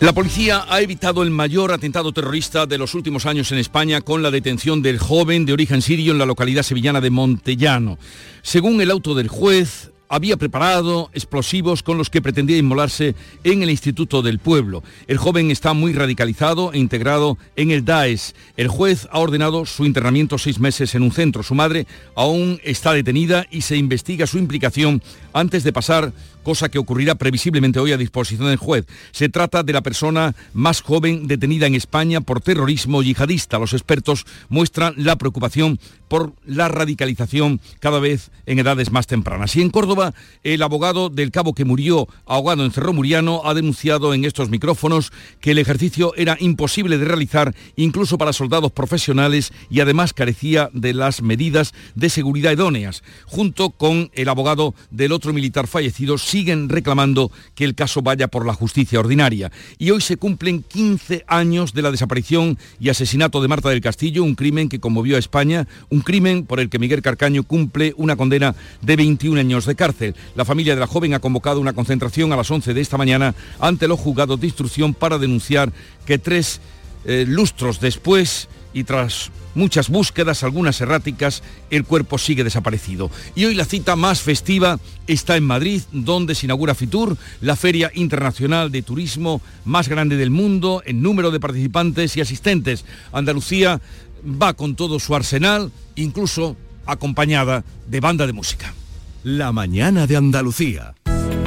La policía ha evitado el mayor atentado terrorista de los últimos años en España con la detención del joven de origen sirio en la localidad sevillana de Montellano. Según el auto del juez, había preparado explosivos con los que pretendía inmolarse en el Instituto del Pueblo. El joven está muy radicalizado e integrado en el Daesh. El juez ha ordenado su internamiento seis meses en un centro. Su madre aún está detenida y se investiga su implicación antes de pasar cosa que ocurrirá previsiblemente hoy a disposición del juez. Se trata de la persona más joven detenida en España por terrorismo yihadista. Los expertos muestran la preocupación por la radicalización cada vez en edades más tempranas. Y en Córdoba, el abogado del cabo que murió ahogado en Cerro Muriano ha denunciado en estos micrófonos que el ejercicio era imposible de realizar incluso para soldados profesionales y además carecía de las medidas de seguridad idóneas. Junto con el abogado del otro militar fallecido, siguen reclamando que el caso vaya por la justicia ordinaria. Y hoy se cumplen 15 años de la desaparición y asesinato de Marta del Castillo, un crimen que conmovió a España, un crimen por el que Miguel Carcaño cumple una condena de 21 años de cárcel. La familia de la joven ha convocado una concentración a las 11 de esta mañana ante los juzgados de instrucción para denunciar que tres eh, lustros después y tras muchas búsquedas, algunas erráticas, el cuerpo sigue desaparecido. Y hoy la cita más festiva está en Madrid, donde se inaugura Fitur, la feria internacional de turismo más grande del mundo en número de participantes y asistentes. Andalucía va con todo su arsenal, incluso acompañada de banda de música. La mañana de Andalucía.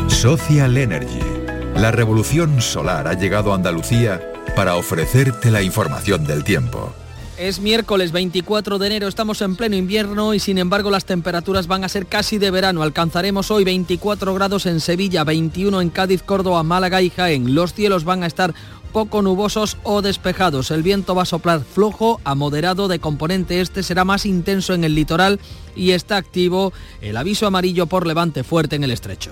Social Energy. La revolución solar ha llegado a Andalucía para ofrecerte la información del tiempo. Es miércoles 24 de enero, estamos en pleno invierno y sin embargo las temperaturas van a ser casi de verano. Alcanzaremos hoy 24 grados en Sevilla, 21 en Cádiz, Córdoba, Málaga y Jaén. Los cielos van a estar poco nubosos o despejados. El viento va a soplar flojo a moderado de componente este, será más intenso en el litoral y está activo el aviso amarillo por levante fuerte en el estrecho.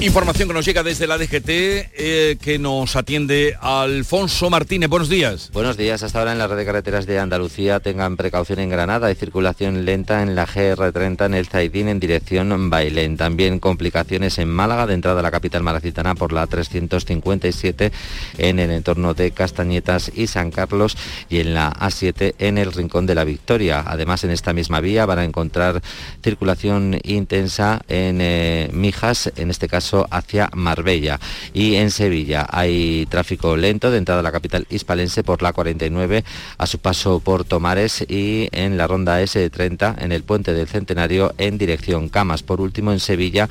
Información que nos llega desde la DGT, eh, que nos atiende Alfonso Martínez. Buenos días. Buenos días. Hasta ahora en la red de carreteras de Andalucía tengan precaución en Granada. Hay circulación lenta en la GR30 en el Zaidín en dirección Bailén. También complicaciones en Málaga de entrada a la capital malacitana por la 357 en el entorno de Castañetas y San Carlos y en la A7 en el Rincón de la Victoria. Además en esta misma vía van a encontrar circulación intensa en eh, Mijas, en este caso hacia Marbella. Y en Sevilla hay tráfico lento de entrada a la capital hispalense por la 49 a su paso por Tomares y en la ronda S30 en el puente del Centenario en dirección Camas. Por último en Sevilla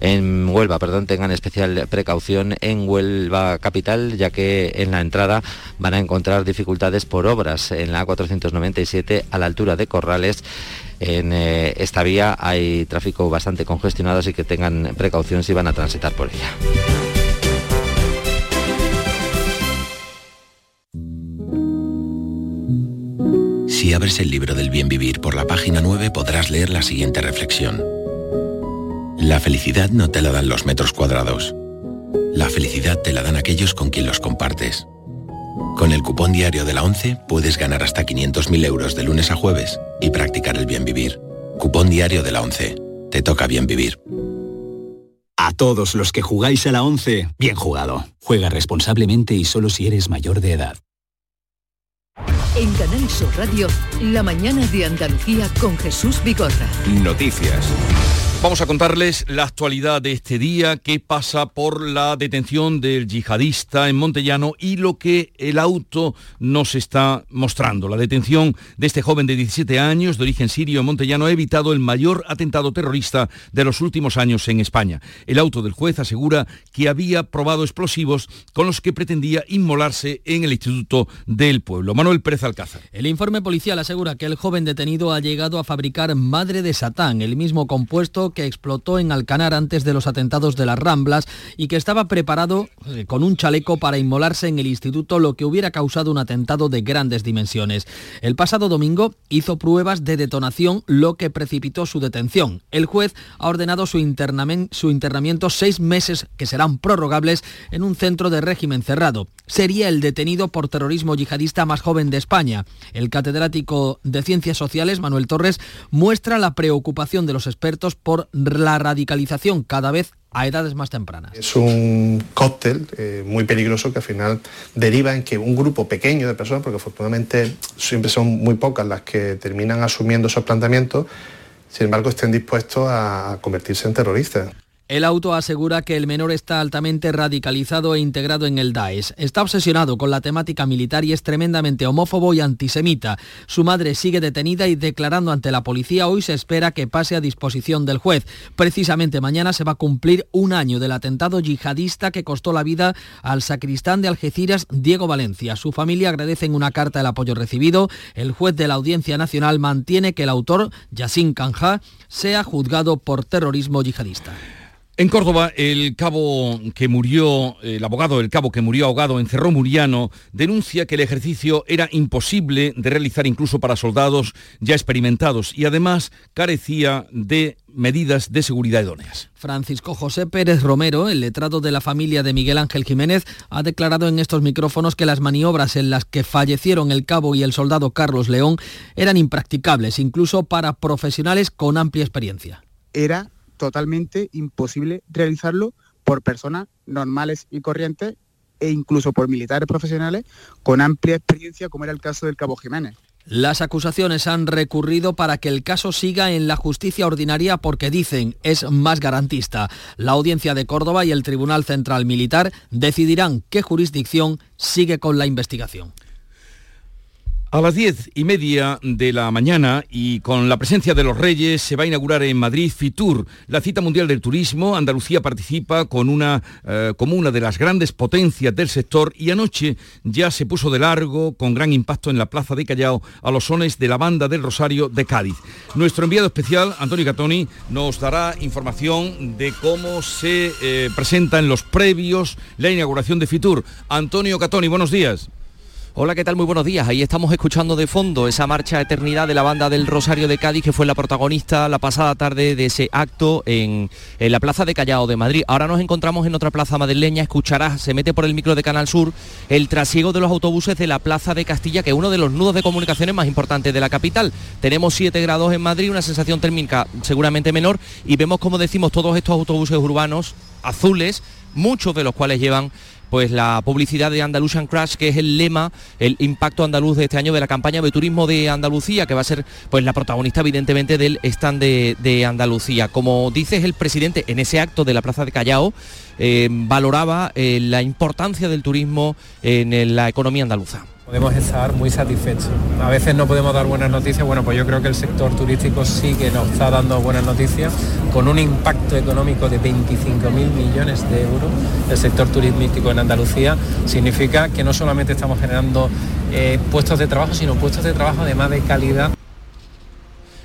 en Huelva, perdón, tengan especial precaución en Huelva capital, ya que en la entrada van a encontrar dificultades por obras en la A497 a la altura de Corrales. En eh, esta vía hay tráfico bastante congestionado, así que tengan precaución si van a transitar por ella. Si abres el libro del bien vivir por la página 9 podrás leer la siguiente reflexión. La felicidad no te la dan los metros cuadrados. La felicidad te la dan aquellos con quien los compartes. Con el cupón diario de la 11 puedes ganar hasta 500.000 euros de lunes a jueves y practicar el bien vivir. Cupón diario de la 11. Te toca bien vivir. A todos los que jugáis a la 11, bien jugado. Juega responsablemente y solo si eres mayor de edad. En Canal Sur Radio, la mañana de Andalucía con Jesús Bigorra. Noticias. Vamos a contarles la actualidad de este día, qué pasa por la detención del yihadista en Montellano y lo que el auto nos está mostrando. La detención de este joven de 17 años de origen sirio en Montellano ha evitado el mayor atentado terrorista de los últimos años en España. El auto del juez asegura que había probado explosivos con los que pretendía inmolarse en el Instituto del Pueblo. Manuel Pérez Alcázar. El informe policial asegura que el joven detenido ha llegado a fabricar madre de Satán, el mismo compuesto que explotó en Alcanar antes de los atentados de las Ramblas y que estaba preparado eh, con un chaleco para inmolarse en el instituto, lo que hubiera causado un atentado de grandes dimensiones. El pasado domingo hizo pruebas de detonación, lo que precipitó su detención. El juez ha ordenado su, su internamiento seis meses que serán prorrogables en un centro de régimen cerrado. Sería el detenido por terrorismo yihadista más joven de España. El catedrático de Ciencias Sociales, Manuel Torres, muestra la preocupación de los expertos por la radicalización cada vez a edades más tempranas. Es un cóctel eh, muy peligroso que al final deriva en que un grupo pequeño de personas, porque afortunadamente siempre son muy pocas las que terminan asumiendo esos planteamientos, sin embargo estén dispuestos a convertirse en terroristas. El auto asegura que el menor está altamente radicalizado e integrado en el Daesh. Está obsesionado con la temática militar y es tremendamente homófobo y antisemita. Su madre sigue detenida y declarando ante la policía. Hoy se espera que pase a disposición del juez. Precisamente mañana se va a cumplir un año del atentado yihadista que costó la vida al sacristán de Algeciras, Diego Valencia. Su familia agradece en una carta el apoyo recibido. El juez de la Audiencia Nacional mantiene que el autor, Yassin Kanja, sea juzgado por terrorismo yihadista. En Córdoba, el cabo que murió, el abogado del cabo que murió ahogado en Cerro Muriano, denuncia que el ejercicio era imposible de realizar incluso para soldados ya experimentados y además carecía de medidas de seguridad idóneas. Francisco José Pérez Romero, el letrado de la familia de Miguel Ángel Jiménez, ha declarado en estos micrófonos que las maniobras en las que fallecieron el cabo y el soldado Carlos León eran impracticables, incluso para profesionales con amplia experiencia. Era totalmente imposible realizarlo por personas normales y corrientes e incluso por militares profesionales con amplia experiencia, como era el caso del Cabo Jiménez. Las acusaciones han recurrido para que el caso siga en la justicia ordinaria porque dicen es más garantista. La audiencia de Córdoba y el Tribunal Central Militar decidirán qué jurisdicción sigue con la investigación. A las diez y media de la mañana y con la presencia de los Reyes se va a inaugurar en Madrid Fitur, la cita mundial del turismo. Andalucía participa con una, eh, como una de las grandes potencias del sector y anoche ya se puso de largo con gran impacto en la plaza de Callao a los sones de la banda del Rosario de Cádiz. Nuestro enviado especial, Antonio Catoni, nos dará información de cómo se eh, presenta en los previos la inauguración de Fitur. Antonio Catoni, buenos días. Hola, ¿qué tal? Muy buenos días. Ahí estamos escuchando de fondo esa marcha eternidad de la banda del Rosario de Cádiz, que fue la protagonista la pasada tarde de ese acto en, la Plaza de Callao de Madrid. Ahora nos encontramos en otra plaza madrileña, escucharás, se mete por el micro de Canal Sur, el trasiego de los autobuses de la Plaza de Castilla, que es uno de los nudos de comunicaciones más importantes de la capital. Tenemos 7 grados en Madrid, una sensación térmica seguramente menor, y vemos, como decimos, todos estos autobuses urbanos azules, muchos de los cuales llevan pues la publicidad de Andalusian Crash, que es el lema, el impacto andaluz de este año de la campaña de turismo de Andalucía, que va a ser pues la protagonista evidentemente del stand de, Andalucía. Como dices el presidente en ese acto de la Plaza de Callao, eh, valoraba eh, la importancia del turismo en la economía andaluza podemos estar muy satisfechos. A veces no podemos dar buenas noticias, bueno, pues yo creo que el sector turístico sí que nos está dando buenas noticias, con un impacto económico de 25.000 millones de euros. El sector turístico en Andalucía significa que no solamente estamos generando eh, puestos de trabajo, sino puestos de trabajo además de calidad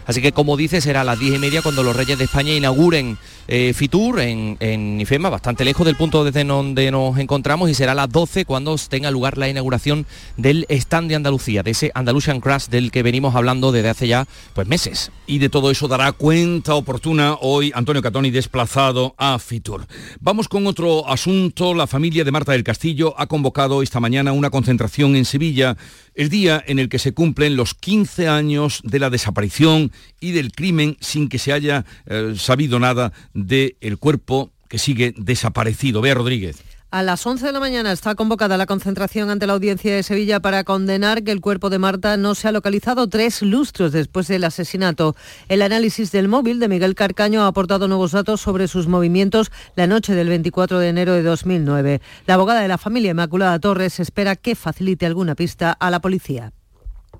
Así que como dice, será a las diez y media cuando los Reyes de España inauguren eh, Fitur en, en, IFEMA, bastante lejos del punto desde donde nos encontramos, y será a las 12 cuando tenga lugar la inauguración del stand de Andalucía, de ese Andalusian Crash del que venimos hablando desde hace ya pues meses. Y de todo eso dará cuenta oportuna hoy Antonio Catoni desplazado a Fitur. Vamos con otro asunto. La familia de Marta del Castillo ha convocado esta mañana una concentración en Sevilla el día en el que se cumplen los 15 años de la desaparición y del crimen sin que se haya eh, sabido nada del cuerpo que sigue desaparecido. Bea Rodríguez. A las 11 de la mañana está convocada la concentración ante la audiencia de Sevilla para condenar que el cuerpo de Marta no se ha localizado tres lustros después del asesinato. El análisis del móvil de Miguel Carcaño ha aportado nuevos datos sobre sus movimientos la noche del 24 de enero de 2009. La abogada de la familia Inmaculada Torres espera que facilite alguna pista a la policía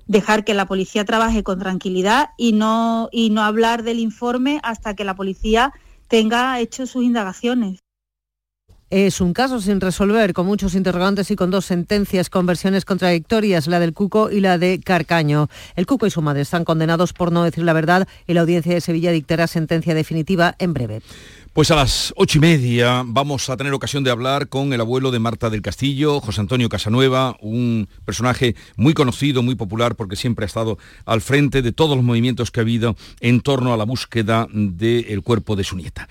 dejar que la policía trabaje con tranquilidad y no, y no hablar del informe hasta que la policía tenga hecho sus indagaciones. Es un caso sin resolver, con muchos interrogantes y con dos sentencias con versiones contradictorias, la del Cuco y la de Carcaño. El Cuco y su madre están condenados por no decir la verdad y la audiencia de Sevilla dictará sentencia definitiva en breve. Pues a las ocho y media vamos a tener ocasión de hablar con el abuelo de Marta del Castillo, José Antonio Casanueva, un personaje muy conocido, muy popular, porque siempre ha estado al frente de todos los movimientos que ha habido en torno a la búsqueda del cuerpo de su nieta.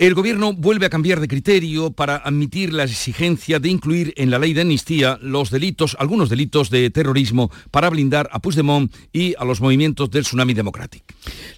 El gobierno vuelve a cambiar de criterio para admitir la exigencia de incluir en la ley de amnistía los delitos, algunos delitos de terrorismo para blindar a Puigdemont y a los movimientos del Tsunami Democratic.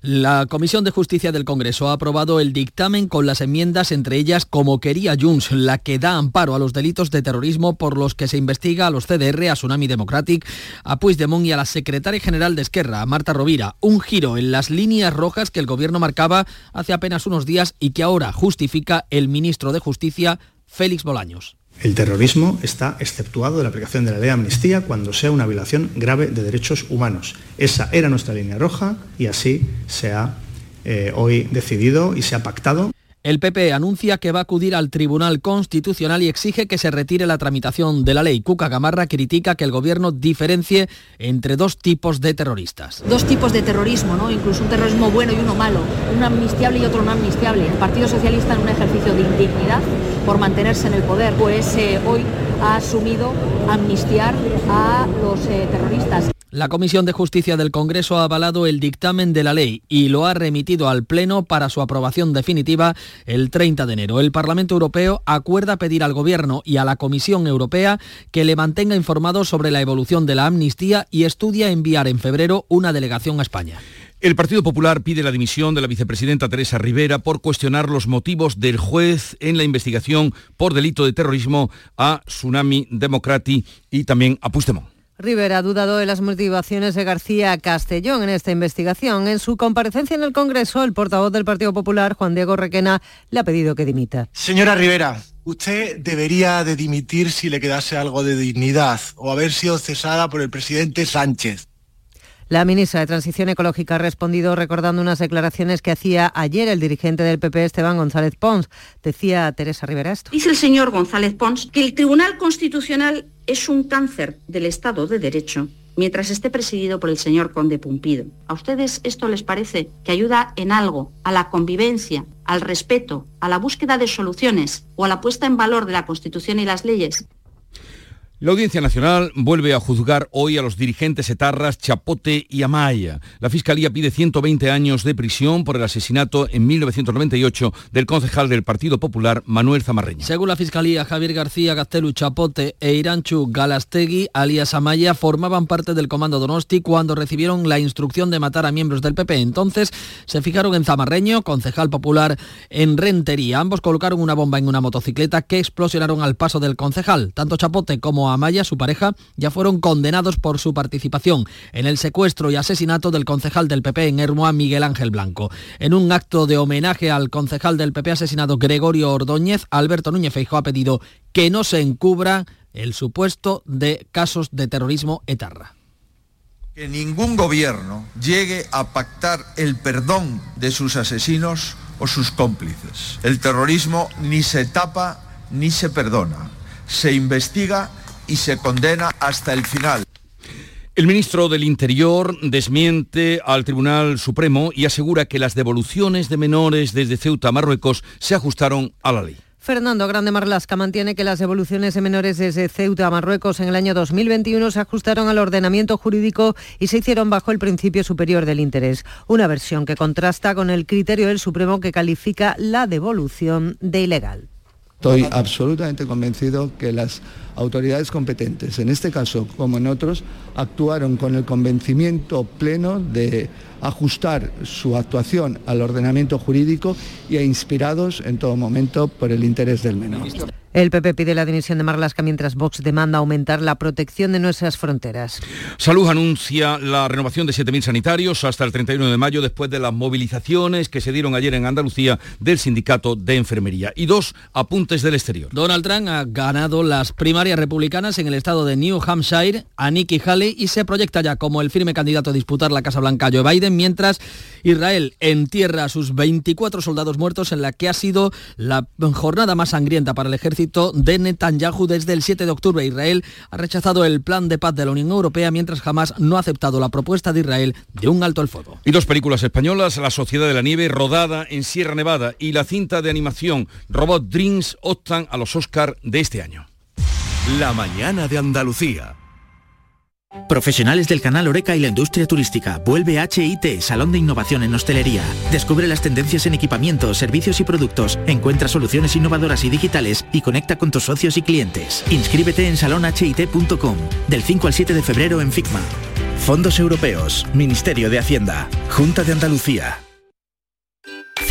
La Comisión de Justicia del Congreso ha aprobado el dictamen con las enmiendas, entre ellas como quería Junts, la que da amparo a los delitos de terrorismo por los que se investiga a los CDR, a Tsunami Democratic, a Puigdemont y a la secretaria general de Esquerra, Marta Rovira. Un giro en las líneas rojas que el gobierno marcaba hace apenas unos días y que ahora justifica el ministro de Justicia, Félix Bolaños. El terrorismo está exceptuado de la aplicación de la ley de amnistía cuando sea una violación grave de derechos humanos. Esa era nuestra línea roja y así se ha eh, hoy decidido y se ha pactado. El PP anuncia que va a acudir al Tribunal Constitucional y exige que se retire la tramitación de la ley. Cuca Gamarra critica que el gobierno diferencie entre dos tipos de terroristas. Dos tipos de terrorismo, ¿no? Incluso un terrorismo bueno y uno malo, un amnistiable y otro no amnistiable. El Partido Socialista en un ejercicio de indignidad por mantenerse en el poder, pues eh, hoy ha asumido amnistiar a los eh, terroristas. La Comisión de Justicia del Congreso ha avalado el dictamen de la ley y lo ha remitido al Pleno para su aprobación definitiva el 30 de enero. El Parlamento Europeo acuerda pedir al Gobierno y a la Comisión Europea que le mantenga informado sobre la evolución de la amnistía y estudia enviar en febrero una delegación a España. El Partido Popular pide la dimisión de la vicepresidenta Teresa Rivera por cuestionar los motivos del juez en la investigación por delito de terrorismo a Tsunami Democrati y también a Puigdemont. Rivera ha dudado de las motivaciones de García Castellón en esta investigación. En su comparecencia en el Congreso, el portavoz del Partido Popular, Juan Diego Requena, le ha pedido que dimita. Señora Rivera, usted debería de dimitir si le quedase algo de dignidad o haber sido cesada por el presidente Sánchez. La ministra de Transición Ecológica ha respondido recordando unas declaraciones que hacía ayer el dirigente del PP, Esteban González Pons. Decía Teresa Rivera esto. Dice el señor González Pons que el Tribunal Constitucional es un cáncer del Estado de Derecho mientras esté presidido por el señor Conde Pumpido. ¿A ustedes esto les parece que ayuda en algo a la convivencia, al respeto, a la búsqueda de soluciones o a la puesta en valor de la Constitución y las leyes? La Audiencia Nacional vuelve a juzgar hoy a los dirigentes etarras Chapote y Amaya. La Fiscalía pide 120 años de prisión por el asesinato en 1998 del concejal del Partido Popular, Manuel Zamarreña. Según la Fiscalía, Javier García Gastelu Chapote e Iranchu Galastegui, alias Amaya, formaban parte del Comando Donosti cuando recibieron la instrucción de matar a miembros del PP. Entonces se fijaron en Zamarreño, concejal popular en Rentería. Ambos colocaron una bomba en una motocicleta que explosionaron al paso del concejal. Tanto Chapote como Amaya, su pareja, ya fueron condenados por su participación en el secuestro y asesinato del concejal del PP en Hermoa, Miguel Ángel Blanco. En un acto de homenaje al concejal del PP asesinado Gregorio Ordóñez, Alberto Núñez Feijóo ha pedido que no se encubra el supuesto de casos de terrorismo etarra. Que ningún gobierno llegue a pactar el perdón de sus asesinos o sus cómplices. El terrorismo ni se tapa ni se perdona. Se investiga y se condena hasta el final. El ministro del Interior desmiente al Tribunal Supremo y asegura que las devoluciones de menores desde Ceuta a Marruecos se ajustaron a la ley. Fernando Grande Marlasca mantiene que las devoluciones de menores desde Ceuta a Marruecos en el año 2021 se ajustaron al ordenamiento jurídico y se hicieron bajo el principio superior del interés, una versión que contrasta con el criterio del Supremo que califica la devolución de ilegal. Estoy absolutamente convencido que las autoridades competentes, en este caso como en otros, actuaron con el convencimiento pleno de ajustar su actuación al ordenamiento jurídico y e inspirados en todo momento por el interés del menor. El PP pide la dimisión de Marlasca mientras Vox demanda aumentar la protección de nuestras fronteras. Salud anuncia la renovación de 7.000 sanitarios hasta el 31 de mayo después de las movilizaciones que se dieron ayer en Andalucía del sindicato de enfermería. Y dos apuntes del exterior. Donald Trump ha ganado las primarias republicanas en el estado de New Hampshire a Nikki Haley y se proyecta ya como el firme candidato a disputar la Casa Blanca Joe Biden, mientras Israel entierra a sus 24 soldados muertos en la que ha sido la jornada más sangrienta para el ejército de Netanyahu desde el 7 de octubre. Israel ha rechazado el plan de paz de la Unión Europea mientras jamás no ha aceptado la propuesta de Israel de un alto al fuego. Y dos películas españolas, La Sociedad de la Nieve, rodada en Sierra Nevada, y la cinta de animación Robot Dreams optan a los Oscar de este año. La mañana de Andalucía. Profesionales del canal Oreca y la industria turística. Vuelve HIT, Salón de Innovación en Hostelería. Descubre las tendencias en equipamientos, servicios y productos. Encuentra soluciones innovadoras y digitales y conecta con tus socios y clientes. Inscríbete en salonhit.com del 5 al 7 de febrero en FICMA. Fondos Europeos, Ministerio de Hacienda, Junta de Andalucía.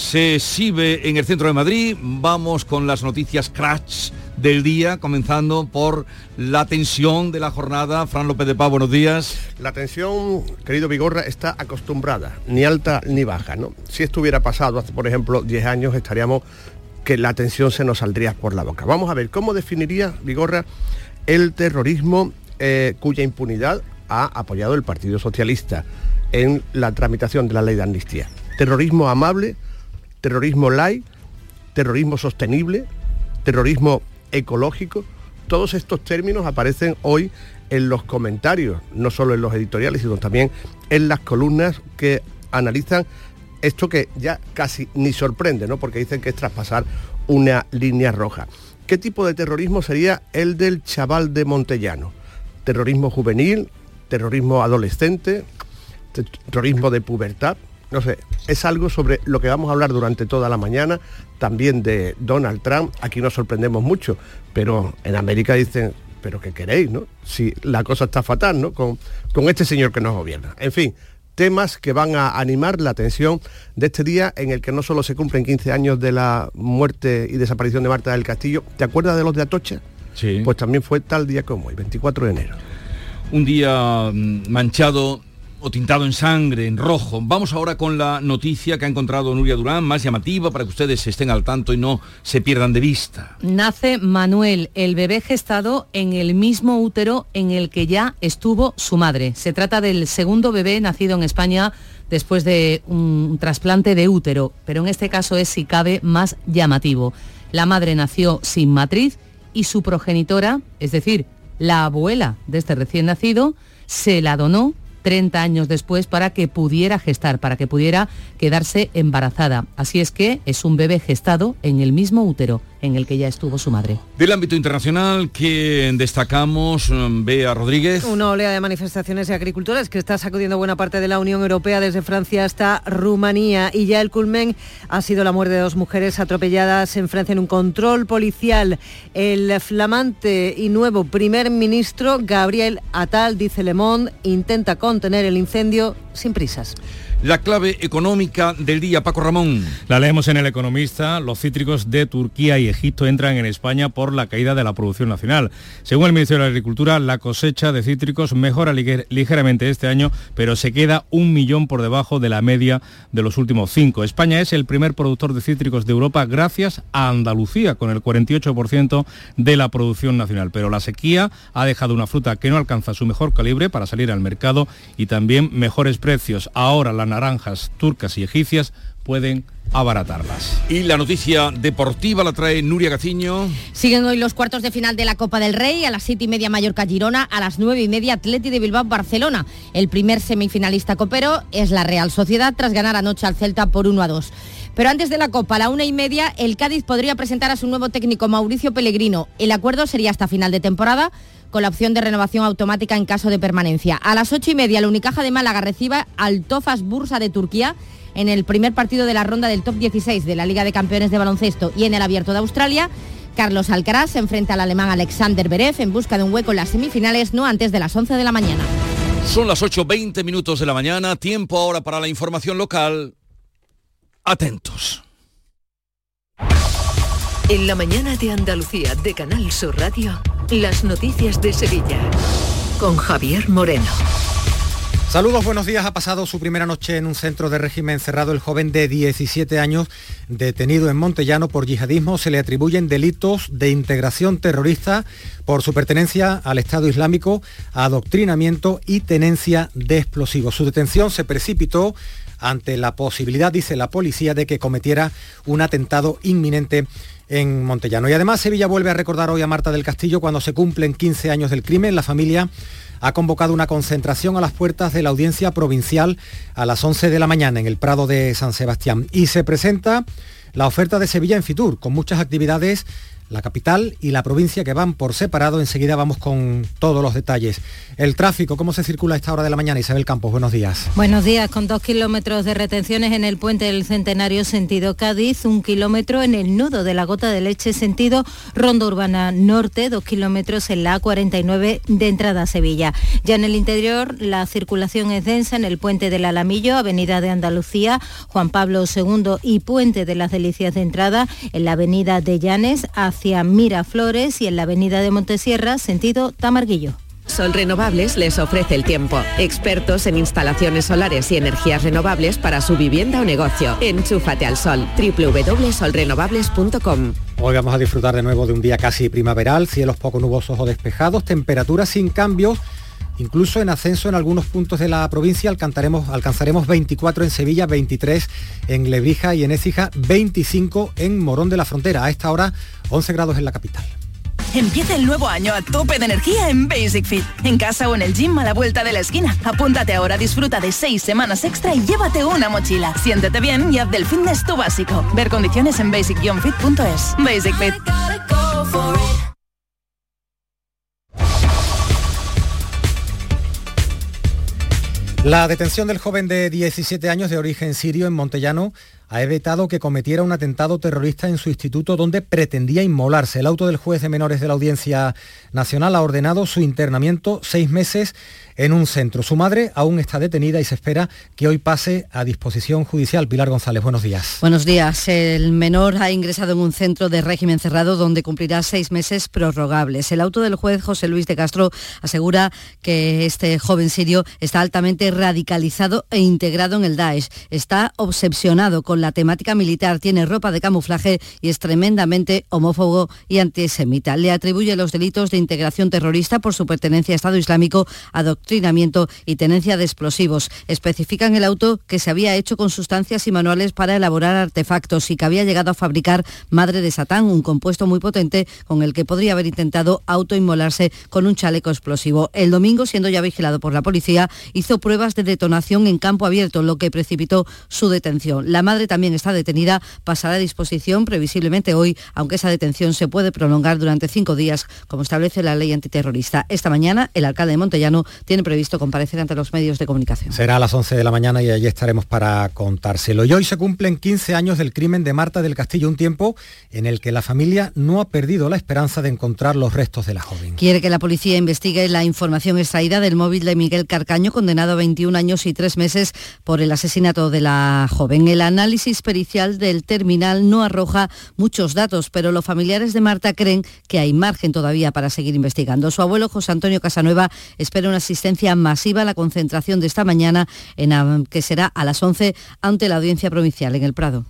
se exhibe en el centro de Madrid, vamos con las noticias Crash del día, comenzando por la tensión de la jornada. Fran López de Paz, buenos días. La tensión, querido Vigorra, está acostumbrada, ni alta ni baja. ¿no? Si esto hubiera pasado hace, por ejemplo, 10 años, estaríamos que la tensión se nos saldría por la boca. Vamos a ver, ¿cómo definiría, Vigorra, el terrorismo eh, cuya impunidad ha apoyado el Partido Socialista en la tramitación de la ley de amnistía? Terrorismo amable, terrorismo light, terrorismo sostenible, terrorismo ecológico. Todos estos términos aparecen hoy en los comentarios, no solo en los editoriales, sino también en las columnas que analizan esto que ya casi ni sorprende, ¿no? Porque dicen que es traspasar una línea roja. ¿Qué tipo de terrorismo sería el del chaval de Montellano? Terrorismo juvenil, terrorismo adolescente, terrorismo de pubertad, no sé, es algo sobre lo que vamos a hablar durante toda la mañana, también de Donald Trump. Aquí nos sorprendemos mucho, pero en América dicen, pero ¿qué queréis, no? Si la cosa está fatal, ¿no? Con, con este señor que nos gobierna. En fin, temas que van a animar la atención de este día en el que no solo se cumplen 15 años de la muerte y desaparición de Marta del Castillo. ¿Te acuerdas de los de Atocha? Sí. Pues también fue tal día como hoy, 24 de enero. Un día mm, manchado o tintado en sangre, en rojo. Vamos ahora con la noticia que ha encontrado Nuria Durán, más llamativa para que ustedes estén al tanto y no se pierdan de vista. Nace Manuel, el bebé gestado en el mismo útero en el que ya estuvo su madre. Se trata del segundo bebé nacido en España después de un trasplante de útero, pero en este caso es, si cabe, más llamativo. La madre nació sin matriz y su progenitora, es decir, la abuela de este recién nacido, se la donó 30 años después para que pudiera gestar, para que pudiera quedarse embarazada. Así es que es un bebé gestado en el mismo útero en el que ya estuvo su madre. Del ámbito internacional que destacamos, mm, Bea Rodríguez. Una oleada de manifestaciones de agricultores que está sacudiendo buena parte de la Unión Europea desde Francia hasta Rumanía y ya el culmen ha sido la muerte de dos mujeres atropelladas en Francia en un control policial. El flamante y nuevo primer ministro Gabriel Attal, dice Le Monde, intenta contener el incendio sin prisas. La clave económica del día, Paco Ramón. La leemos en El Economista. Los cítricos de Turquía y Egipto entran en España por la caída de la producción nacional. Según el Ministerio de Agricultura, la cosecha de cítricos mejora ligeramente este año, pero se queda un millón por debajo de la media de los últimos cinco. España es el primer productor de cítricos de Europa gracias a Andalucía, con el 48% de la producción nacional. Pero la sequía ha dejado una fruta que no alcanza su mejor calibre para salir al mercado y también mejores precios. Ahora la naranjas turcas y egipcias pueden abaratarlas. Y la noticia deportiva la trae Nuria Gaciño. Siguen hoy los cuartos de final de la Copa del Rey, a las siete y media Mallorca Girona, a las nueve y media Atleti de Bilbao Barcelona. El primer semifinalista copero es la Real Sociedad tras ganar anoche al Celta por 1 a 2. Pero antes de la Copa, a la una y media, el Cádiz podría presentar a su nuevo técnico Mauricio Pellegrino. El acuerdo sería hasta final de temporada con la opción de renovación automática en caso de permanencia. A las ocho y media, el Unicaja de Málaga reciba al Tofas Bursa de Turquía en el primer partido de la ronda del top 16 de la Liga de Campeones de Baloncesto y en el Abierto de Australia. Carlos Alcaraz se enfrenta al alemán Alexander Berev en busca de un hueco en las semifinales no antes de las 11 de la mañana. Son las 8.20 minutos de la mañana, tiempo ahora para la información local. Atentos. En la mañana de Andalucía de Canal Sur Radio, las noticias de Sevilla con Javier Moreno. Saludos, buenos días. Ha pasado su primera noche en un centro de régimen cerrado el joven de 17 años detenido en Montellano por yihadismo. Se le atribuyen delitos de integración terrorista por su pertenencia al Estado Islámico, adoctrinamiento y tenencia de explosivos. Su detención se precipitó ante la posibilidad, dice la policía, de que cometiera un atentado inminente en Montellano. Y además Sevilla vuelve a recordar hoy a Marta del Castillo cuando se cumplen 15 años del crimen. La familia ha convocado una concentración a las puertas de la audiencia provincial a las 11 de la mañana en el Prado de San Sebastián. Y se presenta la oferta de Sevilla en Fitur, con muchas actividades la capital y la provincia que van por separado. Enseguida vamos con todos los detalles. El tráfico, ¿cómo se circula a esta hora de la mañana? Isabel Campos, buenos días. Buenos días, con dos kilómetros de retenciones en el puente del Centenario sentido Cádiz, un kilómetro en el nudo de la gota de leche sentido Ronda Urbana Norte, dos kilómetros en la A49 de entrada a Sevilla. Ya en el interior la circulación es densa en el puente del Alamillo, Avenida de Andalucía, Juan Pablo II y Puente de las Delicias de entrada en la Avenida de Llanes hacia Miraflores y en la avenida de Montesierra, sentido Tamarguillo. Sol Renovables les ofrece el tiempo. Expertos en instalaciones solares y energías renovables para su vivienda o negocio. Enchúfate al sol. www.solrenovables.com Hoy vamos a disfrutar de nuevo de un día casi primaveral, cielos poco nubosos o despejados, temperaturas sin cambios. Incluso en ascenso en algunos puntos de la provincia alcanzaremos, alcanzaremos 24 en Sevilla, 23 en Lebrija y en Écija, 25 en Morón de la Frontera. A esta hora 11 grados en la capital. Empieza el nuevo año a tope de energía en Basic Fit. En casa o en el gym a la vuelta de la esquina. Apúntate ahora, disfruta de seis semanas extra y llévate una mochila. Siéntete bien y haz del fitness tu básico. Ver condiciones en basic-fit.es. Basic Fit. La detención del joven de 17 años de origen sirio en Montellano ha evitado que cometiera un atentado terrorista en su instituto donde pretendía inmolarse. El auto del juez de menores de la Audiencia Nacional ha ordenado su internamiento seis meses en un centro. Su madre aún está detenida y se espera que hoy pase a disposición judicial. Pilar González, buenos días. Buenos días. El menor ha ingresado en un centro de régimen cerrado donde cumplirá seis meses prorrogables. El auto del juez José Luis de Castro asegura que este joven sirio está altamente radicalizado e integrado en el Daesh. Está obsesionado con la temática militar, tiene ropa de camuflaje y es tremendamente homófobo y antisemita. Le atribuye los delitos de integración terrorista por su pertenencia a Estado Islámico, adoctrinamiento y tenencia de explosivos. Especifica en el auto que se había hecho con sustancias y manuales para elaborar artefactos y que había llegado a fabricar madre de Satán, un compuesto muy potente con el que podría haber intentado autoinmolarse con un chaleco explosivo. El domingo, siendo ya vigilado por la policía, hizo pruebas de detonación en campo abierto, lo que precipitó su detención. La madre también está detenida, pasará a disposición previsiblemente hoy, aunque esa detención se puede prolongar durante cinco días, como establece la ley antiterrorista. Esta mañana, el alcalde de Montellano tiene previsto comparecer ante los medios de comunicación. Será a las 11 de la mañana y allí estaremos para contárselo. Y hoy se cumplen 15 años del crimen de Marta del Castillo, un tiempo en el que la familia no ha perdido la esperanza de encontrar los restos de la joven. Quiere que la policía investigue la información extraída del móvil de Miguel Carcaño, condenado a 21 años y tres meses por el asesinato de la joven. El análisis pericial del terminal no arroja muchos datos, pero los familiares de Marta creen que hay margen todavía para seguir investigando. Su abuelo José Antonio Casanueva espera una asistencia masiva a la concentración de esta mañana, en, que será a las 11 ante la audiencia provincial en el Prado.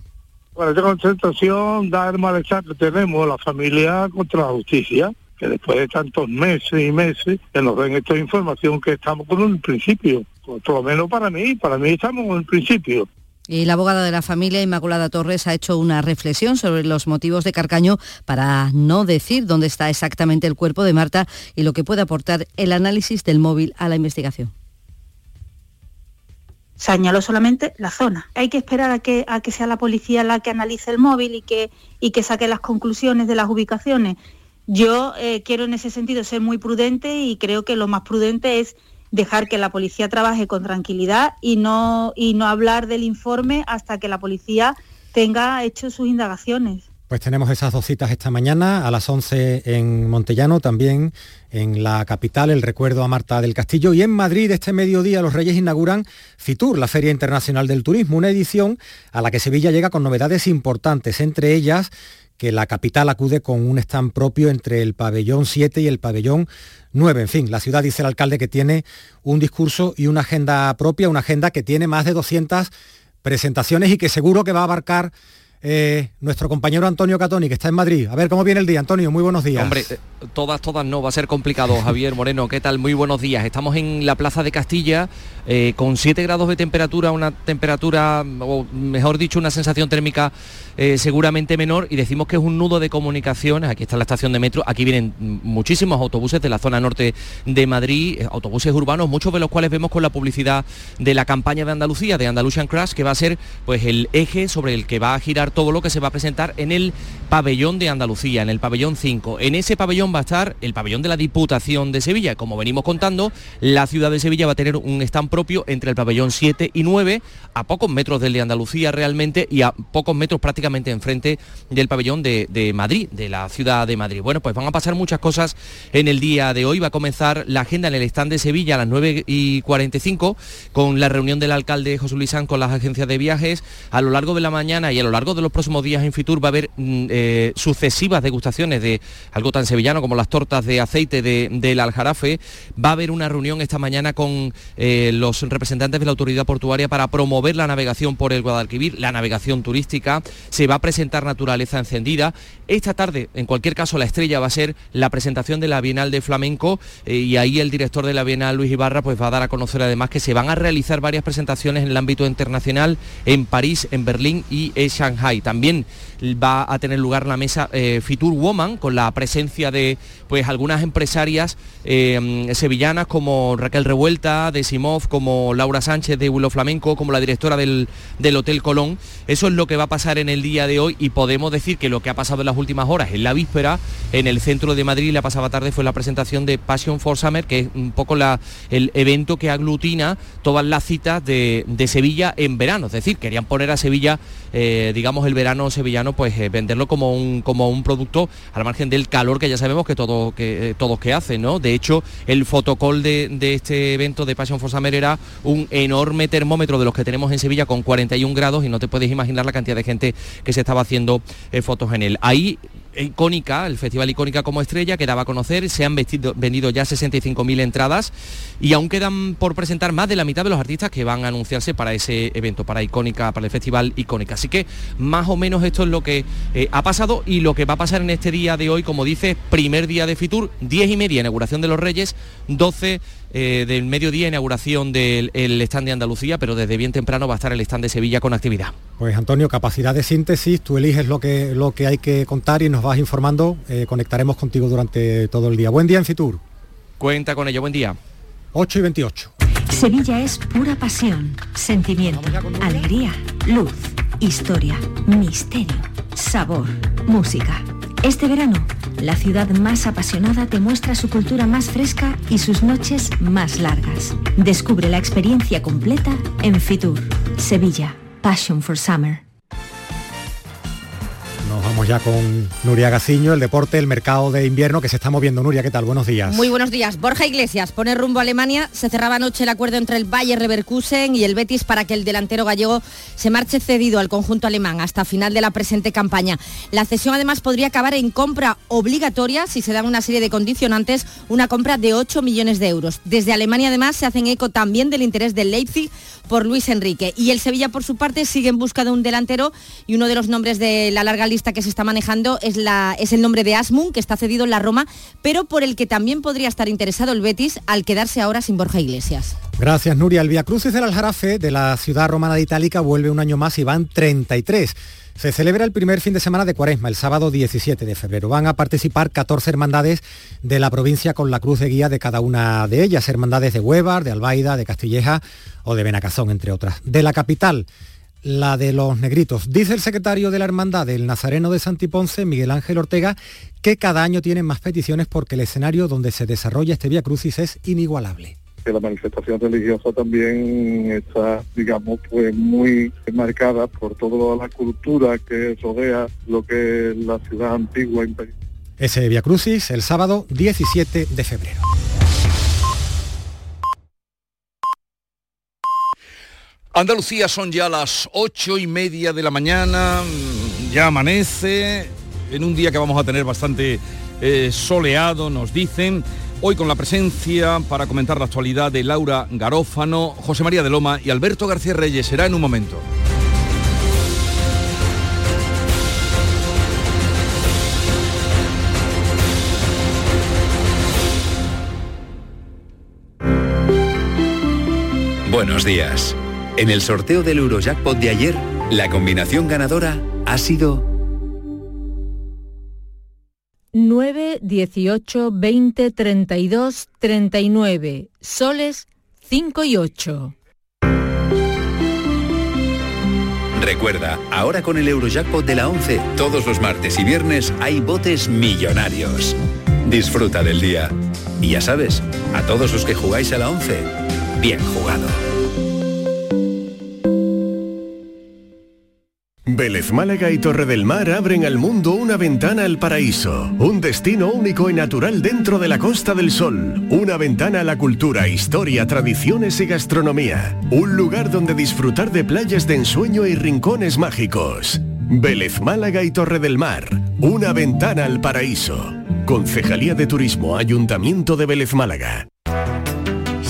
Bueno, esta concentración da el malestar que tenemos la familia contra la justicia, que después de tantos meses y meses que nos den esta información que estamos con un principio, por lo menos para mí, para mí estamos con un principio. Y la abogada de la familia, Inmaculada Torres, ha hecho una reflexión sobre los motivos de Carcaño para no decir dónde está exactamente el cuerpo de Marta y lo que puede aportar el análisis del móvil a la investigación. señaló solamente la zona. Hay que esperar a que, a que sea la policía la que analice el móvil y que, y que saque las conclusiones de las ubicaciones. Yo eh, quiero en ese sentido ser muy prudente y creo que lo más prudente es dejar que la policía trabaje con tranquilidad y no, y no hablar del informe hasta que la policía tenga hecho sus indagaciones. Pues tenemos esas dos citas esta mañana, a las 11 en Montellano, también en la capital, el recuerdo a Marta del Castillo. Y en Madrid, este mediodía, los Reyes inauguran FITUR, la Feria Internacional del Turismo, una edición a la que Sevilla llega con novedades importantes, entre ellas que la capital acude con un stand propio entre el pabellón 7 y el pabellón 9. En fin, la ciudad dice el alcalde que tiene un discurso y una agenda propia, una agenda que tiene más de 200 presentaciones y que seguro que va a abarcar eh, nuestro compañero Antonio Catoni, que está en Madrid. A ver cómo viene el día. Antonio, muy buenos días. Hombre, eh, todas, todas no, va a ser complicado. Javier Moreno, ¿qué tal? Muy buenos días. Estamos en la Plaza de Castilla eh, con 7 grados de temperatura, una temperatura, o mejor dicho, una sensación térmica seguramente menor y decimos que es un nudo de comunicaciones. Aquí está la estación de metro, aquí vienen muchísimos autobuses de la zona norte de Madrid, autobuses urbanos, muchos de los cuales vemos con la publicidad de la campaña de Andalucía, de Andalusian Crash, que va a ser pues el eje sobre el que va a girar todo lo que se va a presentar en el pabellón de Andalucía, en el pabellón 5. En ese pabellón va a estar el pabellón de la Diputación de Sevilla. Como venimos contando, la ciudad de Sevilla va a tener un stand propio entre el pabellón 7 y 9, a pocos metros del de Andalucía realmente y a pocos metros prácticamente enfrente del pabellón de, Madrid, de la ciudad de Madrid. Bueno, pues van a pasar muchas cosas en el día de hoy. Va a comenzar la agenda en el stand de Sevilla a las 9 y 45 con la reunión del alcalde José Luis con las agencias de viajes. A lo largo de la mañana y a lo largo de los próximos días en Fitur va a haber mm, eh, sucesivas degustaciones de algo tan sevillano como las tortas de aceite del Aljarafe. Va a haber una reunión esta mañana con eh, los representantes de la autoridad portuaria para promover la navegación por el Guadalquivir, la navegación turística. Se va a presentar naturaleza encendida. Esta tarde, en cualquier caso, la estrella va a ser la presentación de la Bienal de Flamenco eh, y ahí el director de la Bienal, Luis Ibarra, pues va a dar a conocer además que se van a realizar varias presentaciones en el ámbito internacional en París, en Berlín y en Shanghai. También va a tener lugar la mesa eh, Fitur Woman con la presencia de pues algunas empresarias eh, sevillanas como Raquel Revuelta de Simov, como Laura Sánchez de Willow Flamenco, como la directora del, del Hotel Colón. Eso es lo que va a pasar en el día de hoy y podemos decir que lo que ha pasado en las últimas horas, en la víspera, en el centro de Madrid la pasada tarde fue la presentación de Passion for Summer, que es un poco la, el evento que aglutina todas las citas de, de Sevilla en verano. Es decir, querían poner a Sevilla, eh, digamos, el verano sevillano, pues eh, venderlo como un, como un producto al margen del calor que ya sabemos que, todo, que eh, todos que hacen, ¿no? De hecho, el fotocall de, de, este evento de Passion for Summer era un enorme termómetro de los que tenemos en Sevilla con 41 grados y no te puedes imaginar la cantidad de gente que se estaba haciendo fotos en él. Ahí icónica, el Festival Icónica como estrella, que daba a conocer, se han vestido, vendido ya 65.000 entradas y aún quedan por presentar más de la mitad de los artistas que van a anunciarse para ese evento, para Icónica, para el Festival Icónica. Así que más o menos esto es lo que eh, ha pasado y lo que va a pasar en este día de hoy, como dice, primer día de Fitur, 10 y media, inauguración de los Reyes, 12 eh, del mediodía, inauguración del stand de Andalucía, pero desde bien temprano va a estar el stand de Sevilla con actividad. Pues Antonio, capacidad de síntesis, tú eliges lo que, lo que hay que contar y nos vas informando, eh, conectaremos contigo durante todo el día. Buen día en Fitur. Cuenta con ello, buen día. 8 y 28. Sevilla es pura pasión, sentimiento, alegría, luz, historia, misterio, sabor, música. Este verano, la ciudad más apasionada te muestra su cultura más fresca y sus noches más largas. Descubre la experiencia completa en Fitur, Sevilla, Passion for Summer. Ya con Nuria Gaciño, el deporte, el mercado de invierno que se está moviendo. Nuria, ¿qué tal? Buenos días. Muy buenos días. Borja Iglesias pone rumbo a Alemania. Se cerraba anoche el acuerdo entre el Bayer Leverkusen y el Betis para que el delantero gallego se marche cedido al conjunto alemán hasta final de la presente campaña. La cesión además podría acabar en compra obligatoria si se dan una serie de condicionantes, una compra de 8 millones de euros. Desde Alemania además se hacen eco también del interés del Leipzig por Luis Enrique. Y el Sevilla por su parte sigue en busca de un delantero y uno de los nombres de la larga lista que se está está manejando es, la, es el nombre de Asmun, que está cedido en la Roma, pero por el que también podría estar interesado el Betis al quedarse ahora sin Borja Iglesias. Gracias, Nuria. El Via Crucis del Aljarafe de la ciudad romana de Itálica vuelve un año más y van 33. Se celebra el primer fin de semana de Cuaresma, el sábado 17 de febrero. Van a participar 14 hermandades de la provincia con la cruz de guía de cada una de ellas, hermandades de Huevar, de Albaida, de Castilleja o de Benacazón, entre otras. De la capital, la de los negritos. Dice el secretario de la hermandad del Nazareno de Santiponce, Miguel Ángel Ortega, que cada año tienen más peticiones porque el escenario donde se desarrolla este Vía Crucis es inigualable que la manifestación religiosa también está, digamos, pues muy marcada por toda la cultura que rodea lo que es la ciudad antigua. Ese Via Crucis el sábado 17 de febrero. Andalucía son ya las ocho y media de la mañana, ya amanece, en un día que vamos a tener bastante eh, soleado, nos dicen. Hoy con la presencia para comentar la actualidad de Laura Garófano, José María de Loma y Alberto García Reyes. Será en un momento. Buenos días. En el sorteo del Eurojackpot de ayer, la combinación ganadora ha sido 9, 18, 20, 32, 39. Soles 5 y 8. Recuerda, ahora con el Eurojackpot de la 11, todos los martes y viernes hay botes millonarios. Disfruta del día. Y ya sabes, a todos los que jugáis a la 11, bien jugado. Vélez Málaga y Torre del Mar abren al mundo una ventana al paraíso, un destino único y natural dentro de la Costa del Sol, una ventana a la cultura, historia, tradiciones y gastronomía, un lugar donde disfrutar de playas de ensueño y rincones mágicos. Vélez Málaga y Torre del Mar, una ventana al paraíso. Concejalía de Turismo, Ayuntamiento de Vélez Málaga.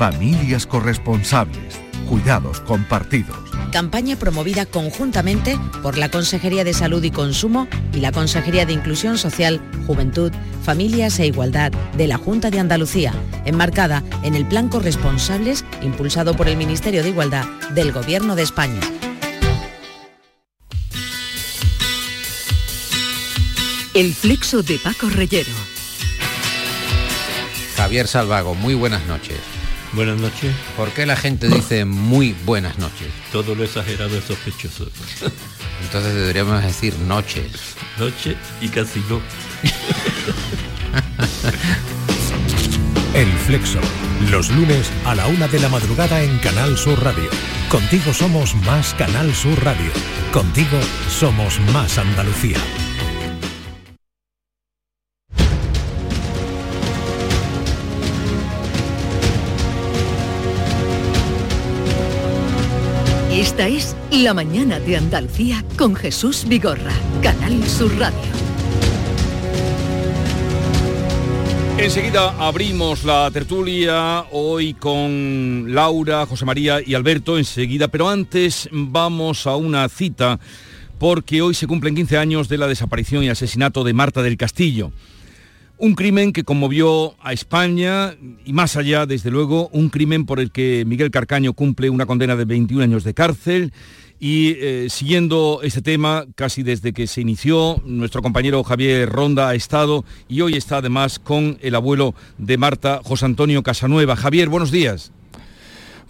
Familias corresponsables. Cuidados compartidos. Campaña promovida conjuntamente por la Consejería de Salud y Consumo y la Consejería de Inclusión Social, Juventud, Familias e Igualdad de la Junta de Andalucía, enmarcada en el Plan Corresponsables impulsado por el Ministerio de Igualdad del Gobierno de España. El flexo de Paco Reyero. Javier Salvago, muy buenas noches. Buenas noches. ¿Por qué la gente dice muy buenas noches? Todo lo exagerado es sospechoso. Entonces deberíamos decir noche. Noche y casi no. El Flexo. Los lunes a la una de la madrugada en Canal Sur Radio. Contigo somos más Canal Sur Radio. Contigo somos más Andalucía. Esta es La Mañana de Andalucía con Jesús Vigorra, Canal Sur Radio. Enseguida abrimos la tertulia hoy con Laura, José María y Alberto enseguida, pero antes vamos a una cita porque hoy se cumplen 15 años de la desaparición y asesinato de Marta del Castillo. Un crimen que conmovió a España y más allá, desde luego, un crimen por el que Miguel Carcaño cumple una condena de 21 años de cárcel. Y eh, siguiendo este tema, casi desde que se inició, nuestro compañero Javier Ronda ha estado y hoy está además con el abuelo de Marta, José Antonio Casanueva. Javier, buenos días.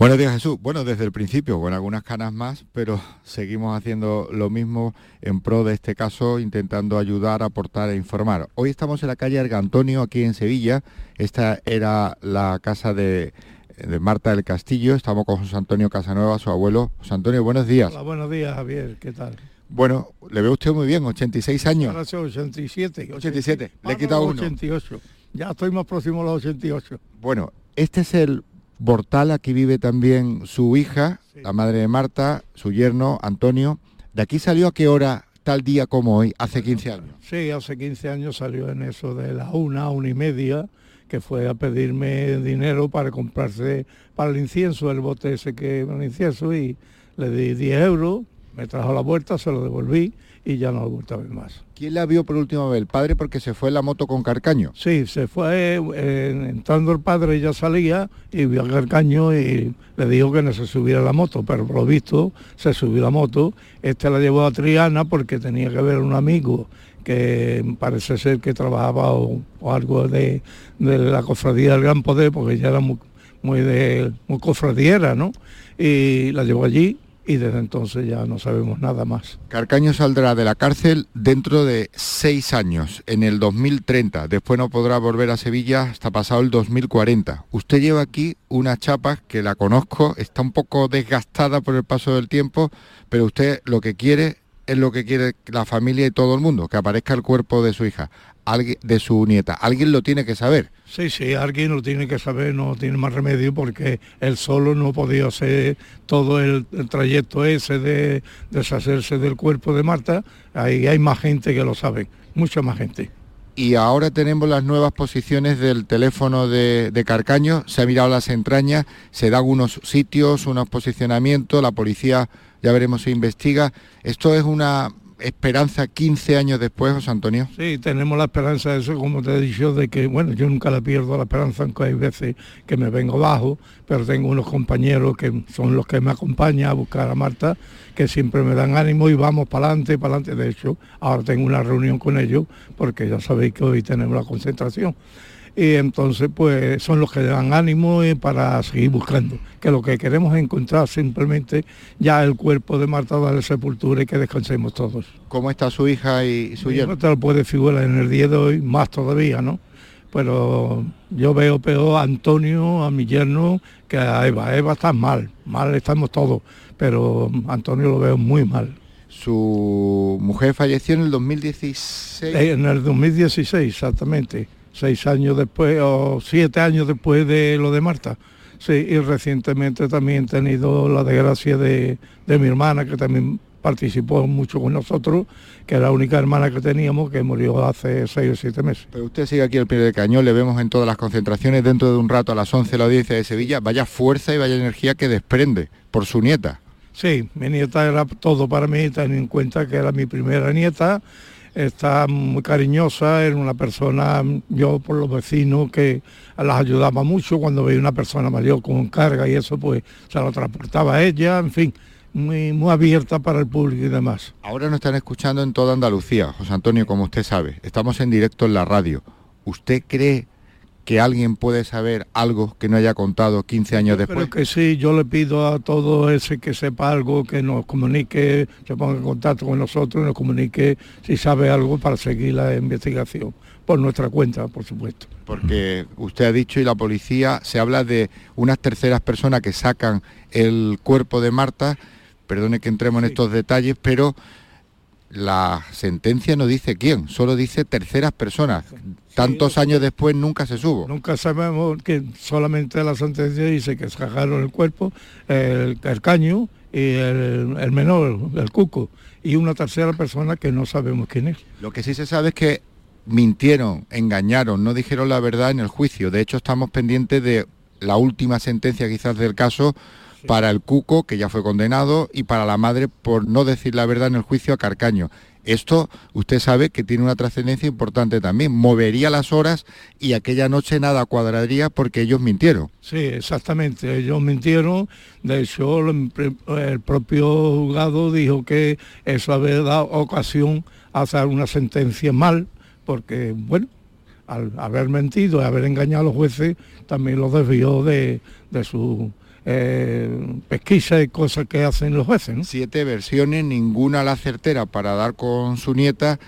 Buenos días Jesús. Bueno, desde el principio, con algunas canas más, pero seguimos haciendo lo mismo en pro de este caso, intentando ayudar, aportar e informar. Hoy estamos en la calle Argantonio, aquí en Sevilla. Esta era la casa de, de Marta del Castillo. Estamos con José Antonio Casanueva, su abuelo. José Antonio, buenos días. Hola, buenos días Javier, ¿qué tal? Bueno, le ve usted muy bien, 86 años. Ahora soy 87. 87, le he quitado no, uno. 88. Ya estoy más próximo a los 88. Bueno, este es el Bortal, aquí vive también su hija, la madre de Marta, su yerno, Antonio. ¿De aquí salió a qué hora, tal día como hoy, hace 15 años? Sí, hace 15 años salió en eso de la una, una y media, que fue a pedirme dinero para comprarse para el incienso, el bote ese que el incienso, y le di 10 euros, me trajo la vuelta, se lo devolví y ya no lo he vuelto a ver más. ¿Quién la vio por última vez? ¿El padre porque se fue en la moto con Carcaño? Sí, se fue, eh, entrando el padre ya salía y vio a Carcaño y le dijo que no se subiera a la moto, pero por lo visto se subió la moto. Este la llevó a Triana porque tenía que ver a un amigo que parece ser que trabajaba o, o algo de, de la cofradía del Gran Poder, porque ella era muy, muy de muy cofradiera, ¿no? Y la llevó allí y desde entonces ya no sabemos nada más. Carcaño saldrá de la cárcel dentro de seis años, en el 2030. Después no podrá volver a Sevilla hasta pasado el 2040. Usted lleva aquí una chapa que la conozco, está un poco desgastada por el paso del tiempo, pero usted lo que quiere es lo que quiere la familia y todo el mundo, que aparezca el cuerpo de su hija, alguien, de su nieta. Alguien lo tiene que saber. Sí, sí, alguien lo tiene que saber, no tiene más remedio porque él solo no podía hacer todo el, el trayecto ese de deshacerse del cuerpo de Marta. Ahí hay más gente que lo sabe, mucha más gente. Y ahora tenemos las nuevas posiciones del teléfono de, de Carcaño, se ha mirado las entrañas, se da algunos sitios, unos posicionamientos, la policía ya veremos si investiga. Esto es una esperanza 15 años después, José Antonio. Sí, tenemos la esperanza de eso, como te he dicho, de que, bueno, yo nunca la pierdo la esperanza, aunque hay veces que me vengo bajo, pero tengo unos compañeros que son los que me acompañan a buscar a Marta, que siempre me dan ánimo y vamos para adelante, para adelante. De hecho, ahora tengo una reunión con ellos, porque ya sabéis que hoy tenemos la concentración. Y entonces, pues, son los que dan ánimo y para seguir buscando. Que lo que queremos es encontrar simplemente ya el cuerpo de Marta, darle sepultura y que descansemos todos. ¿Cómo está su hija y su yerno? No te lo puede figurar en el día de hoy, más todavía, ¿no? Pero yo veo peor a Antonio, a mi yerno, que a Eva. Eva está mal, mal estamos todos, pero Antonio lo veo muy mal. Su mujer falleció en el 2016. Eh, En el 2016, exactamente, seis años después o siete años después de lo de Marta. Sí, y recientemente también he tenido la desgracia de, de mi hermana, que también participó mucho con nosotros, que era la única hermana que teníamos, que murió hace seis o siete meses. Pero usted sigue aquí al pie del cañón, le vemos en todas las concentraciones dentro de un rato a las 11 la audiencia de Sevilla. Vaya fuerza y vaya energía que desprende por su nieta. Sí, mi nieta era todo para mí, ten en cuenta que era mi primera nieta, está muy cariñosa, era una persona, yo por los vecinos que las ayudaba mucho cuando veía una persona mayor con carga y eso pues se lo transportaba a ella, en fin, muy, muy abierta para el público y demás. Ahora nos están escuchando en toda Andalucía, José Antonio, como usted sabe. Estamos en directo en la radio. ¿Usted cree que alguien puede saber algo que no haya contado 15 años después? Pero que sí, yo le pido a todo ese que sepa algo, que nos comunique, se ponga en contacto con nosotros, nos comunique si sabe algo para seguir la investigación, por nuestra cuenta, por supuesto. Porque usted ha dicho y la policía se habla de unas terceras personas que sacan el cuerpo de Marta, perdone que entremos en estos detalles, pero la sentencia no dice quién, solo dice terceras personas. Tantos años después nunca se subo. Nunca sabemos que solamente la sentencia dice que sacaron el cuerpo, el, el caño y el, el menor, el cuco, y una tercera persona que no sabemos quién es. Lo que sí se sabe es que mintieron, engañaron, no dijeron la verdad en el juicio. De hecho, estamos pendientes de la última sentencia quizás del caso para el cuco, que ya fue condenado, y para la madre por no decir la verdad en el juicio a Carcaño. Esto usted sabe que tiene una trascendencia importante también. Movería las horas y aquella noche nada cuadraría porque ellos mintieron. Sí, exactamente. Ellos mintieron. De hecho, el, el propio juzgado dijo que eso había dado ocasión a hacer una sentencia mal, porque, bueno, al haber mentido y haber engañado a los jueces, también los desvió de, de su eh, pesquisa y cosas que hacen los jueces. ¿no? Siete versiones, ninguna la certera para dar con su nieta.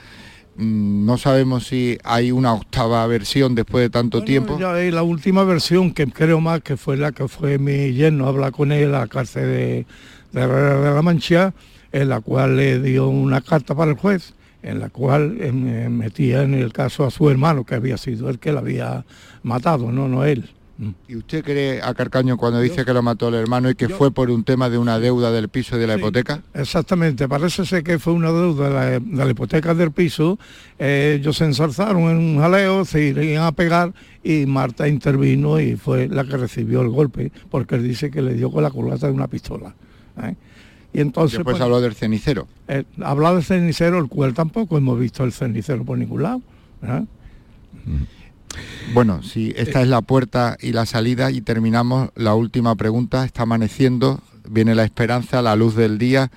Mm, No sabemos si hay una octava versión después de tanto tiempo. Ya hay la última versión que creo más que fue la que fue mi yerno, habla con él a la cárcel de, de la Mancha en la cual le dio una carta para el juez, en la cual eh, metía en el caso a su hermano, que había sido el que la había matado, no, no él. ¿Y usted cree a Carcaño cuando dice que lo mató el hermano y que fue por un tema de una deuda del piso y de la hipoteca? Exactamente, parece ser que fue una deuda de la, hipoteca del piso. Eh, ellos se ensarzaron en un jaleo, se irían a pegar y Marta intervino y fue la que recibió el golpe, porque él dice que le dio con la culata de una pistola. ¿eh? Y entonces Después pues, habló del cenicero. Eh, hablado del cenicero, el cual tampoco hemos visto el cenicero por ningún lado. ¿eh? Bueno, si esta es la puerta y la salida y terminamos la última pregunta, está amaneciendo, viene la esperanza, la luz del día.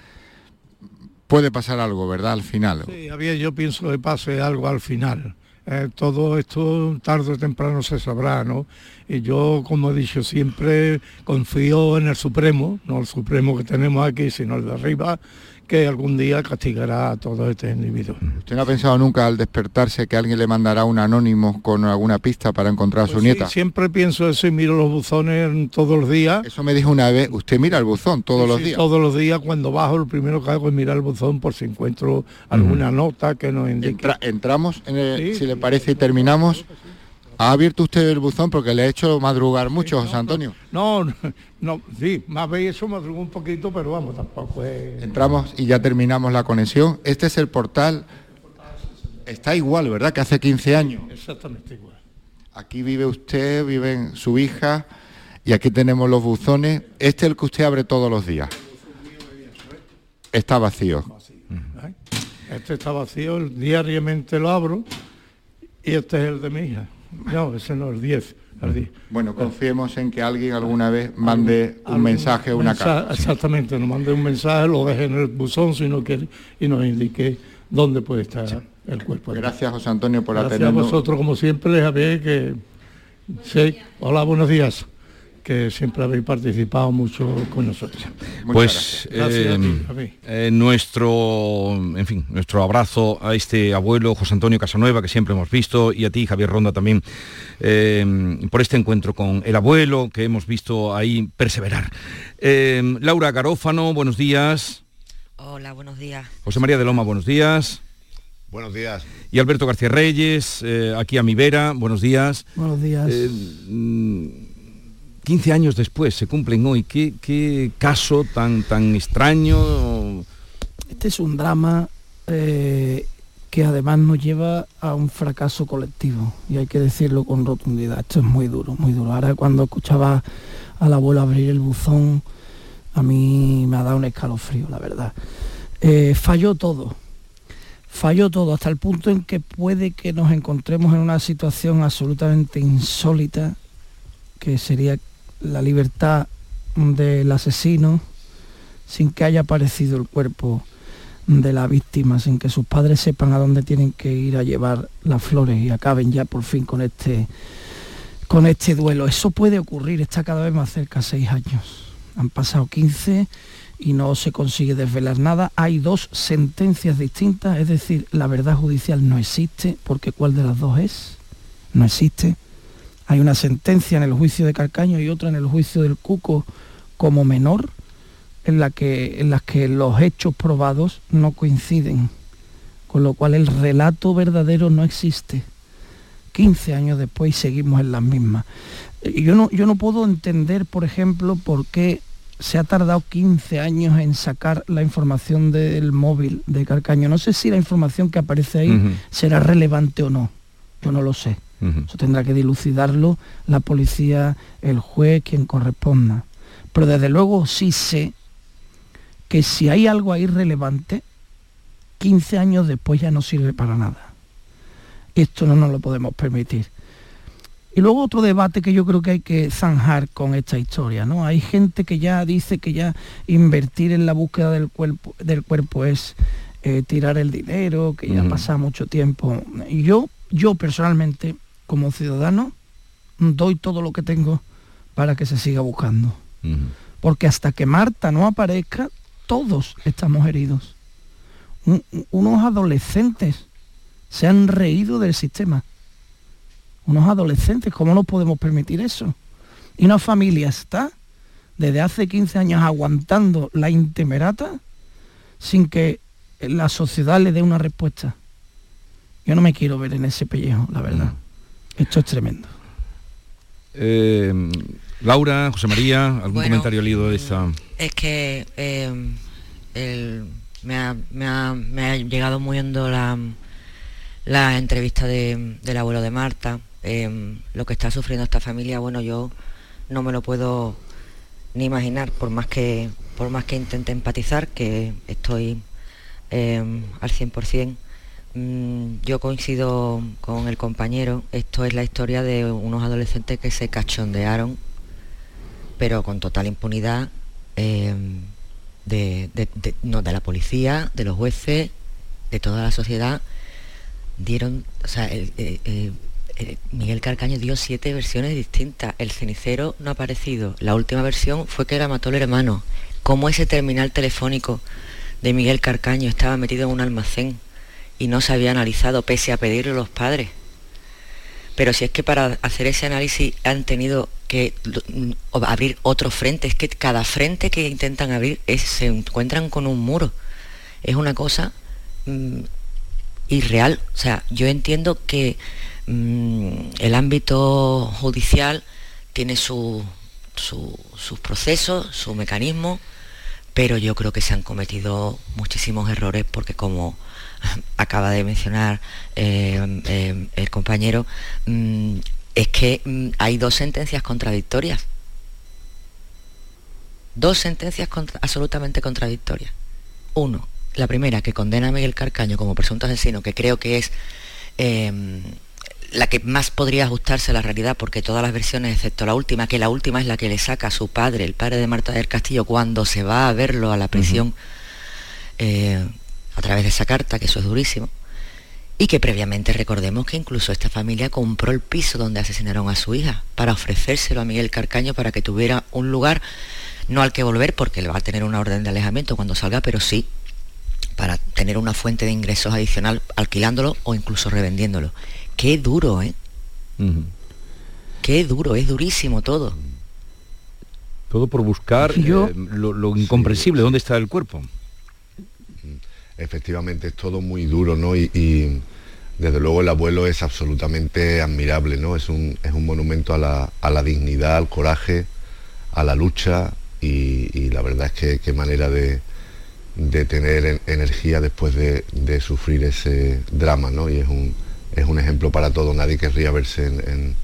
Puede pasar algo, ¿verdad? Al final. Sí, yo pienso que pase algo al final. Eh, todo esto tarde o temprano se sabrá, ¿no? Y yo, como he dicho, siempre confío en el Supremo, no el Supremo que tenemos aquí, sino el de arriba, que algún día castigará a todos estos individuos. ¿Usted no ha pensado nunca al despertarse que alguien le mandará un anónimo con alguna pista para encontrar a su pues nieta? siempre pienso eso y miro los buzones todos los días. Eso me dijo una vez, usted mira el buzón todos los días. Todos los días cuando bajo lo primero que hago es mirar el buzón por si encuentro alguna nota que nos indique. entramos, en si le parece, y terminamos. ¿Ha abierto usted el buzón porque le ha hecho madrugar mucho, José Antonio? No, no, sí, más veis eso madrugó un poquito, pero vamos, tampoco es... Entramos y ya terminamos la conexión. Este es el portal. Está igual, ¿verdad? Que hace 15 años. Exactamente igual. Aquí vive usted, vive su hija y aquí tenemos los buzones. Este es el que usted abre todos los días. Está vacío. Este está vacío, diariamente lo abro y este es el de mi hija. No, ese no, el 10. Bueno, confiemos en que alguien alguna vez mande un mensaje o una carta. Exactamente, nos mande un mensaje, lo deje en el buzón si no quiere y nos indique dónde puede estar el cuerpo. Gracias, José Antonio, por Gracias a vosotros, como siempre, había que... Sí, hola, buenos días que siempre habéis participado mucho con nosotros. pues eh, eh, nuestro, en fin, nuestro abrazo a este abuelo José Antonio Casanueva que siempre hemos visto y a ti Javier Ronda también eh, por este encuentro con el abuelo que hemos visto ahí perseverar. Laura Garófano, buenos días. Hola, buenos días. José María de Loma, buenos días. Buenos días. Y Alberto García Reyes, aquí a mi vera, buenos días. Buenos días. 15 años después, se cumplen hoy. ¿Qué, caso tan, tan extraño? Este es un drama eh, que además nos lleva a un fracaso colectivo y hay que decirlo con rotundidad. Esto es muy duro, muy duro. Ahora cuando escuchaba al abuelo abrir el buzón, a mí me ha dado un escalofrío, la verdad. Eh, falló todo, falló todo hasta el punto en que puede que nos encontremos en una situación absolutamente insólita, que sería la libertad del asesino sin que haya aparecido el cuerpo de la víctima, sin que sus padres sepan a dónde tienen que ir a llevar las flores y acaben ya por fin con este, con este duelo. Eso puede ocurrir, está cada vez más cerca, seis años. Han pasado 15 y no se consigue desvelar nada. Hay dos sentencias distintas, es decir, la verdad judicial no existe, porque ¿cuál de las dos es? No existe. Hay una sentencia en el juicio de Carcaño y otra en el juicio del Cuco como menor, en, la que, en las que los hechos probados no coinciden, con lo cual el relato verdadero no existe. 15 años después seguimos en las mismas. Yo no, yo no puedo entender, por ejemplo, por qué se ha tardado 15 años en sacar la información del móvil de Carcaño. No sé si la información que aparece ahí será relevante o no. Yo no lo sé. Eso tendrá que dilucidarlo la policía, el juez, quien corresponda. Pero desde luego sí sé que si hay algo ahí relevante, 15 años después ya no sirve para nada. Esto no nos lo podemos permitir. Y luego otro debate que yo creo que hay que zanjar con esta historia, ¿no? Hay gente que ya dice que ya invertir en la búsqueda del cuerpo, del cuerpo es eh, tirar el dinero, que ya pasa mucho tiempo. Y yo, yo personalmente como ciudadano, doy todo lo que tengo para que se siga buscando. Porque hasta que Marta no aparezca, todos estamos heridos. unos adolescentes se han reído del sistema. Unos adolescentes, ¿cómo no podemos permitir eso? Y una familia está desde hace 15 años aguantando la intemerata sin que la sociedad le dé una respuesta. Yo no me quiero ver en ese pellejo, la verdad. Esto es tremendo. Eh, Laura, José María, ¿algún comentario leído de esta? Es que eh, me, ha, llegado muy hondo la, la entrevista del abuelo de Marta. Eh, lo que está sufriendo esta familia, bueno, yo no me lo puedo ni imaginar, por más que, por más que intente empatizar, que estoy al 100%. Mm, yo coincido con el compañero, esto es la historia de unos adolescentes que se cachondearon, pero con total impunidad, em, de, no, de la policía, de los jueces, de toda la sociedad, dieron, o sea, Miguel Carcaño dio siete versiones distintas. El cenicero no ha aparecido. La última versión fue que la mató el hermano. Como ese terminal telefónico de Miguel Carcaño estaba metido en un almacén y no se había analizado pese a pedirlo los padres. Pero si es que para hacer ese análisis han tenido que mm, abrir otro frente, es que cada frente que intentan abrir se encuentran con un muro. Es una cosa mm, irreal. O sea, yo entiendo que mm, el ámbito judicial tiene sus procesos, su mecanismo, pero yo creo que se han cometido muchísimos errores porque como acaba de mencionar eh, eh, el compañero, mm, es que mm, hay dos sentencias contradictorias. Dos sentencias absolutamente contradictorias. Uno, la primera que condena a Miguel Carcaño como presunto asesino, que creo que es em, la que más podría ajustarse a la realidad, porque todas las versiones, excepto la última, que la última es la que le saca a su padre, el padre de Marta del Castillo, cuando se va a verlo a la prisión, a través de esa carta, que eso es durísimo, y que previamente recordemos que incluso esta familia compró el piso donde asesinaron a su hija para ofrecérselo a Miguel Carcaño para que tuviera un lugar, no al que volver porque le va a tener una orden de alejamiento cuando salga, pero sí para tener una fuente de ingresos adicional alquilándolo o incluso revendiéndolo. Qué duro, ¿eh? Qué duro, es durísimo todo. Todo por buscar eh, lo, incomprensible, ¿dónde está el cuerpo? Efectivamente es todo muy duro, ¿no? Y, desde luego el abuelo es absolutamente admirable, ¿no? Es un, es un monumento a la, dignidad, al coraje, a la lucha y, la verdad es que qué manera de, tener energía después de, sufrir ese drama, ¿no? Y es un, es un ejemplo para todo, nadie querría verse en,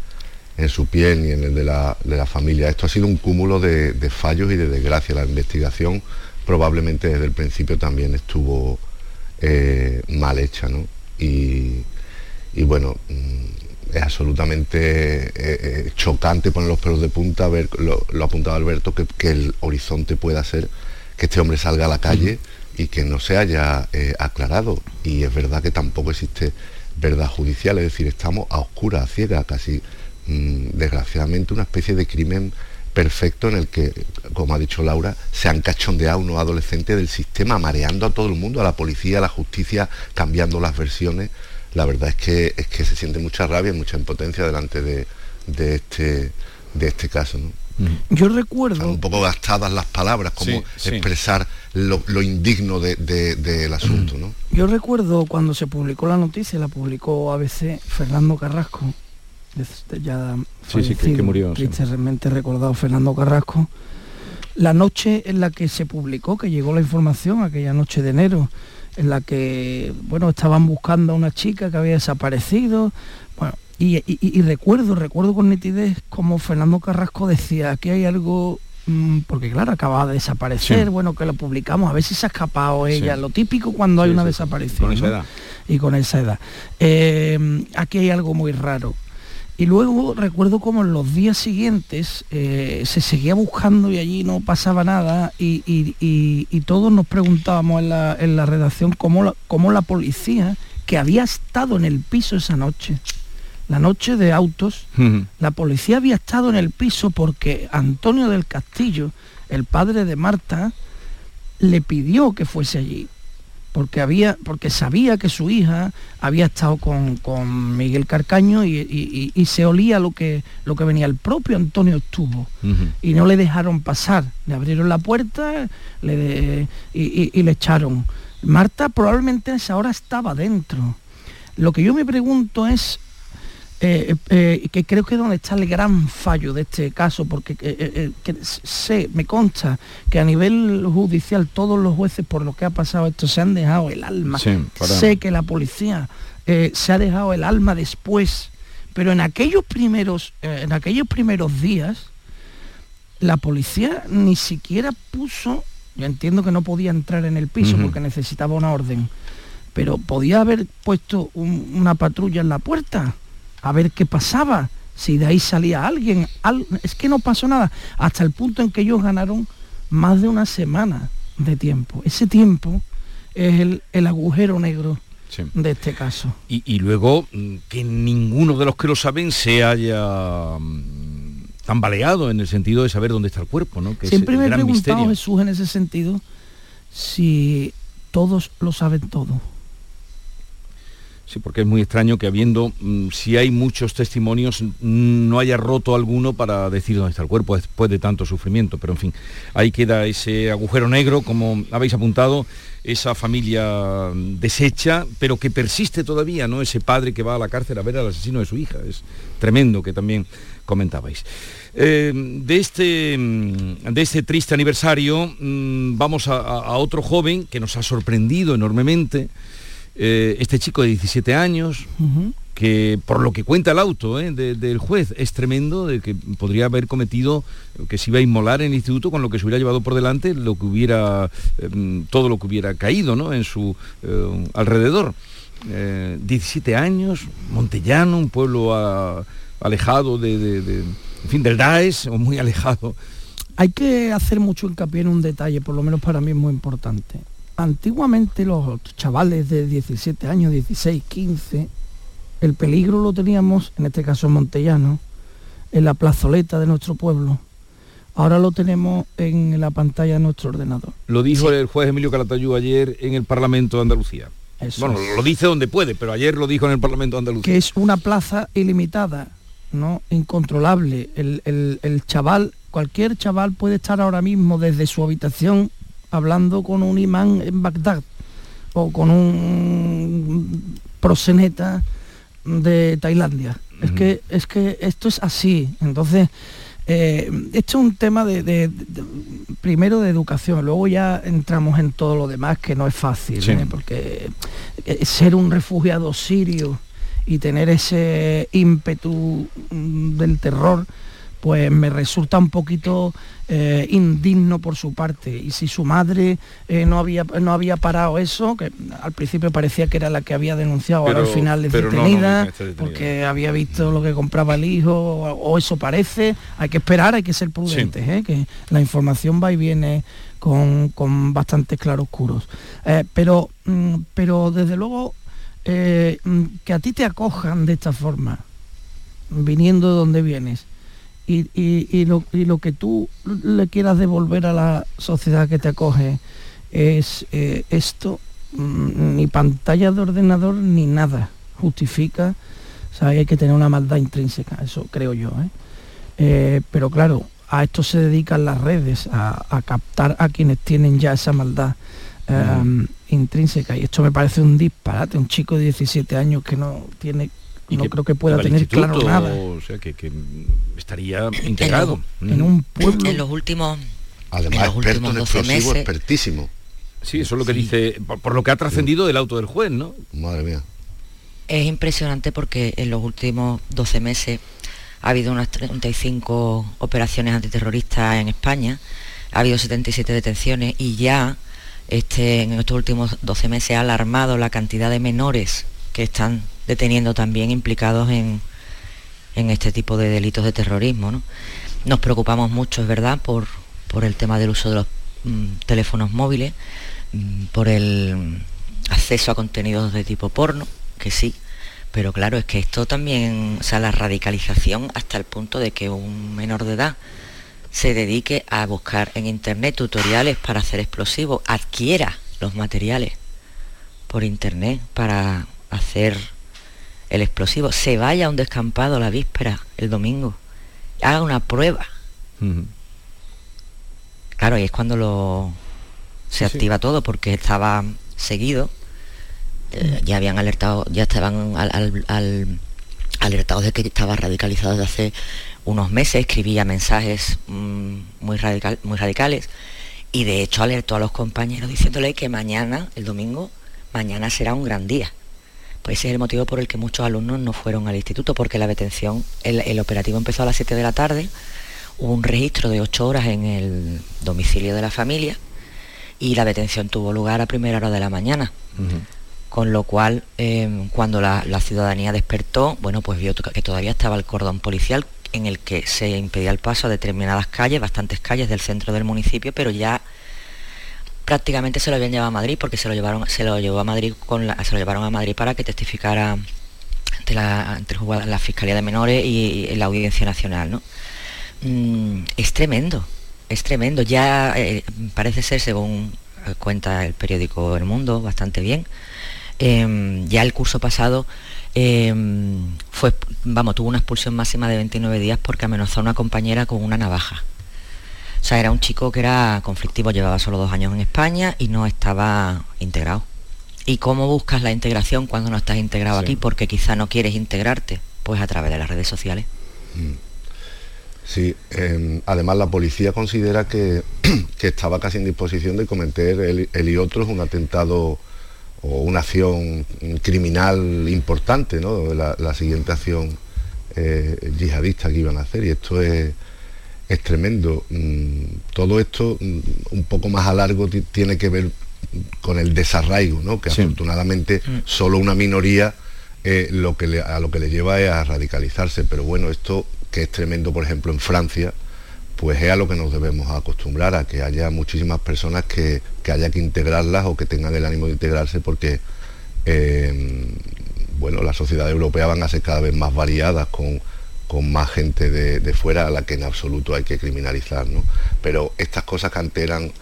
su piel ni en el de la, de la, familia. Esto ha sido un cúmulo de, de fallos y de desgracia. La investigación probablemente desde el principio también estuvo eh, mal hecha, ¿no? Y, bueno, mm, es absolutamente eh, eh, chocante poner los pelos de punta, ver, lo, lo apuntado Alberto, que, el horizonte pueda ser que este hombre salga a la calle y que no se haya aclarado. Y es verdad que tampoco existe verdad judicial, es decir, estamos a oscura, a ciega, casi mm, desgraciadamente una especie de crimen perfecto en el que, como ha dicho Laura, se han cachondeado unos adolescentes del sistema, mareando a todo el mundo, a la policía, a la justicia, cambiando las versiones. La verdad es que, es que se siente mucha rabia, mucha impotencia delante de, este, de este caso. Yo recuerdo... un poco gastadas las palabras, como expresar lo, indigno del asunto. ¿no? Yo recuerdo cuando se publicó la noticia, la publicó ABC Fernando Carrasco, ya sí, sí, que, murió. Tristemente recordado Fernando Carrasco. La noche en la que se publicó, que llegó la información, aquella noche de enero, en la que, bueno, estaban buscando a una chica que había desaparecido. Bueno, y, recuerdo, recuerdo con nitidez como Fernando Carrasco decía que hay algo mm, porque claro, acababa de desaparecer, bueno, que lo publicamos, a ver si se ha escapado ella, lo típico cuando hay una desaparición. Con esa edad. Y con esa edad. Eh, aquí hay algo muy raro. Y luego recuerdo como en los días siguientes eh, se seguía buscando y allí no pasaba nada y, todos nos preguntábamos en la, redacción cómo la, la, policía, que había estado en el piso esa noche, la noche de autos, la policía había estado en el piso porque Antonio del Castillo, el padre de Marta, le pidió que fuese allí. Porque había porque sabía que su hija había estado con, con Miguel Carcaño y, se olía lo que lo que venía. El propio Antonio estuvo y no le dejaron pasar. Le abrieron la puerta le, y, le echaron. Marta probablemente a esa hora estaba dentro. Lo que yo me pregunto es eh, eh, que creo que es donde está el gran fallo de este caso, porque eh, sé, me consta que a nivel judicial todos los jueces por lo que ha pasado esto se han dejado el alma. sé que la policía se ha dejado el alma después, pero en aquellos primeros, en aquellos primeros días, la policía ni siquiera puso, yo entiendo que no podía entrar en el piso porque necesitaba una orden, pero podía haber puesto una patrulla en la puerta a ver qué pasaba, si de ahí salía alguien. es que no pasó nada, hasta el punto en que ellos ganaron más de una semana de tiempo. Ese tiempo es el, agujero negro de este caso. Y, luego mm, que ninguno de los que lo saben se haya mm, tambaleado en el sentido de saber dónde está el cuerpo, ¿no? Siempre me he preguntado, Jesús, en ese sentido, si todos lo saben todo. Sí, porque es muy extraño que habiendo, mm, si hay muchos testimonios, no haya roto alguno para decir dónde está el cuerpo después de tanto sufrimiento. Pero en fin, ahí queda ese agujero negro, como habéis apuntado, esa familia deshecha, pero que persiste todavía, ¿no? Ese padre que va a la cárcel a ver al asesino de su hija. Es tremendo que también comentabais. Eh, de, este, mm, de este triste aniversario mm, vamos a otro joven que nos ha sorprendido enormemente. Eh, este chico de 17 años, que por lo que cuenta el auto eh, del juez, es tremendo, de que podría haber cometido, que se iba a inmolar en el instituto con lo que se hubiera llevado por delante, lo que hubiera, em, todo lo que hubiera caído ¿no? en su eh, alrededor. 17 años, Montellano, un pueblo alejado de, fin, del Daesh, o muy alejado. Hay que hacer mucho hincapié en un detalle, por lo menos para mí es muy importante antiguamente los chavales de 17 años, 16, 15, el peligro lo teníamos, en este caso en Montellano, en la plazoleta de nuestro pueblo. Ahora lo tenemos en la pantalla de nuestro ordenador. Lo dijo el juez Emilio Calatayú ayer en el Parlamento de Andalucía. bueno, lo dice donde puede, pero ayer lo dijo en el Parlamento de Andalucía. Que es una plaza ilimitada, ¿no? Incontrolable. El, el chaval, cualquier chaval puede estar ahora mismo desde su habitación hablando con un imán en Bagdad o con un proseneta de Tailandia. Es que es que esto es así. Entonces, eh, esto es un tema de, primero de educación, luego ya entramos en todo lo demás que no es fácil, ¿eh? porque eh, ser un refugiado sirio y tener ese ímpetu mm, del terror pues me resulta un poquito eh, indigno por su parte. Y si su madre eh, no, había, no había parado eso, que al principio parecía que era la que había denunciado, ahora al final es detenida, porque había visto lo que compraba el hijo, o, eso parece, hay que esperar, hay que ser prudentes, ¿eh? que la información va y viene con, con bastantes claroscuros. pero, mm, pero desde luego mm, que a ti te acojan de esta forma, viniendo de donde vienes, y, lo, que tú le quieras devolver a la sociedad que te acoge es eh, esto, mm, ni pantalla de ordenador ni nada justifica, o hay que tener una maldad intrínseca, eso creo yo. ¿eh? Eh, pero claro, a esto se dedican las redes, a, captar a quienes tienen ya esa maldad intrínseca. Y esto me parece un disparate, un chico de 17 años que no tiene no creo que pueda tener claro nada. O sea, que, estaría integrado. En, un pueblo. En los últimos, Además, experto en explosivos, expertísimo. Sí, eso es lo que dice, por, lo que ha trascendido del auto del juez, ¿no? Madre mía. Es impresionante porque en los últimos 12 meses ha habido unas 35 operaciones antiterroristas en España, ha habido 77 detenciones y ya este, en estos últimos 12 meses ha alarmado la cantidad de menores que están deteniendo también implicados en, este tipo de delitos de terrorismo. Nos preocupamos mucho, es verdad, por, por el tema del uso de los mm, teléfonos móviles, mm, por el acceso a contenidos de tipo porno, que sí, pero claro, es que esto también, o sea, la radicalización hasta el punto de que un menor de edad se dedique a buscar en internet tutoriales para hacer explosivos, adquiera los materiales por internet para hacer el explosivo, se vaya a un descampado la víspera, el domingo, haga una prueba. Claro, y es cuando lo se activa todo porque estaba seguido, eh, ya habían alertado, ya estaban al, alertados de que estaba radicalizado desde hace unos meses, escribía mensajes mm, muy, radical, muy radicales y de hecho alertó a los compañeros diciéndole que mañana, el domingo, mañana será un gran día. Pues ese es el motivo por el que muchos alumnos no fueron al instituto, porque la detención, el, operativo empezó a las 7 de la tarde, hubo un registro de 8 horas en el domicilio de la familia y la detención tuvo lugar a primera hora de la mañana. Con lo cual, em, cuando la, ciudadanía despertó, bueno, pues vio que todavía estaba el cordón policial en el que se impedía el paso a determinadas calles, bastantes calles del centro del municipio, pero ya prácticamente se lo habían llevado a Madrid porque se lo llevaron, se lo llevó a Madrid con lo llevaron a Madrid para que testificara ante la, la Fiscalía de Menores y, la Audiencia Nacional, ¿no? Mm, es tremendo, es tremendo. Ya eh, parece ser, según cuenta el periódico El Mundo, bastante bien. Em, ya el curso pasado em, fue, vamos, tuvo una expulsión máxima de 29 días porque amenazó a una compañera con una navaja. O sea, era un chico que era conflictivo, llevaba solo dos años en España y no estaba integrado. ¿Y cómo buscas la integración cuando no estás integrado aquí? Porque quizá no quieres integrarte, pues a través de las redes sociales. Mm. Sí, em, además la policía considera que, estaba casi en disposición de cometer él, y otros un atentado o una acción criminal importante, ¿no? La, siguiente acción eh, yihadista que iban a hacer. Y esto es, es tremendo. Mm, todo esto mm, un poco más a largo tiene que ver con el desarraigo, ¿no? que afortunadamente mm. solo una minoría eh, lo que a lo que le lleva es a radicalizarse. Pero bueno, esto que es tremendo, por ejemplo, en Francia, pues es a lo que nos debemos acostumbrar, a que haya muchísimas personas que, haya que integrarlas o que tengan el ánimo de integrarse porque eh, bueno, las sociedades europeas van a ser cada vez más variadas con con más gente de, fuera a la que en absoluto hay que criminalizar. ¿no? Pero estas cosas que alteran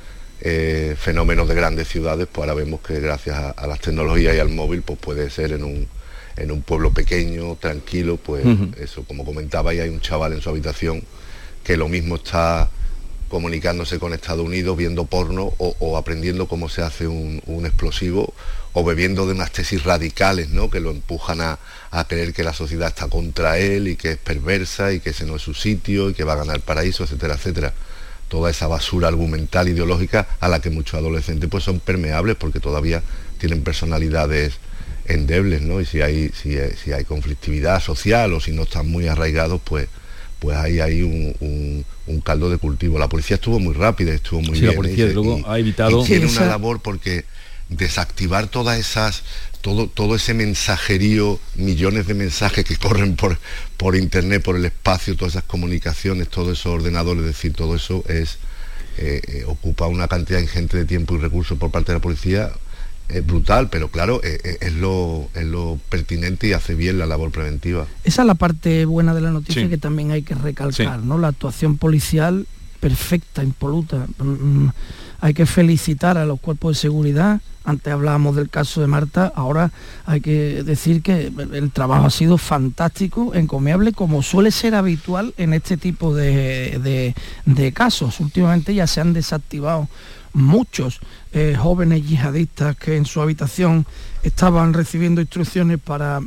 eh, fenómenos de grandes ciudades, pues ahora vemos que gracias a, las tecnologías y al móvil, pues puede ser en un, en un pueblo pequeño, tranquilo, pues eso, como comentaba, y hay un chaval en su habitación que lo mismo está comunicándose con Estados Unidos, viendo porno o, aprendiendo cómo se hace un, explosivo o bebiendo de unas tesis radicales, ¿no? que lo empujan a, creer que la sociedad está contra él y que es perversa y que ese no es su sitio y que va a ganar el paraíso, etcétera, etcétera. Toda esa basura argumental, ideológica, a la que muchos adolescentes pues, son permeables porque todavía tienen personalidades endebles, ¿no? Y si hay, si, si hay conflictividad social o si no están muy arraigados, pues pues ahí hay un, caldo de cultivo. La policía estuvo muy rápida, estuvo muy sí, bien. La policía luego ha evitado. tiene una labor porque desactivar todas esas, todo, todo ese mensajerío, millones de mensajes que corren por, por internet, por el espacio, todas esas comunicaciones, todos esos ordenadores, es decir, todo eso es eh, eh, ocupa una cantidad ingente de tiempo y recursos por parte de la policía es brutal, pero claro, eh, es, lo, es lo pertinente y hace bien la labor preventiva. Esa es la parte buena de la noticia que también hay que recalcar, ¿no? La actuación policial perfecta, impoluta. Mm, hay que felicitar a los cuerpos de seguridad. Antes hablábamos del caso de Marta, ahora hay que decir que el trabajo ha sido fantástico, encomiable, como suele ser habitual en este tipo de, casos. Últimamente ya se han desactivado muchos eh, jóvenes yihadistas que en su habitación estaban recibiendo instrucciones para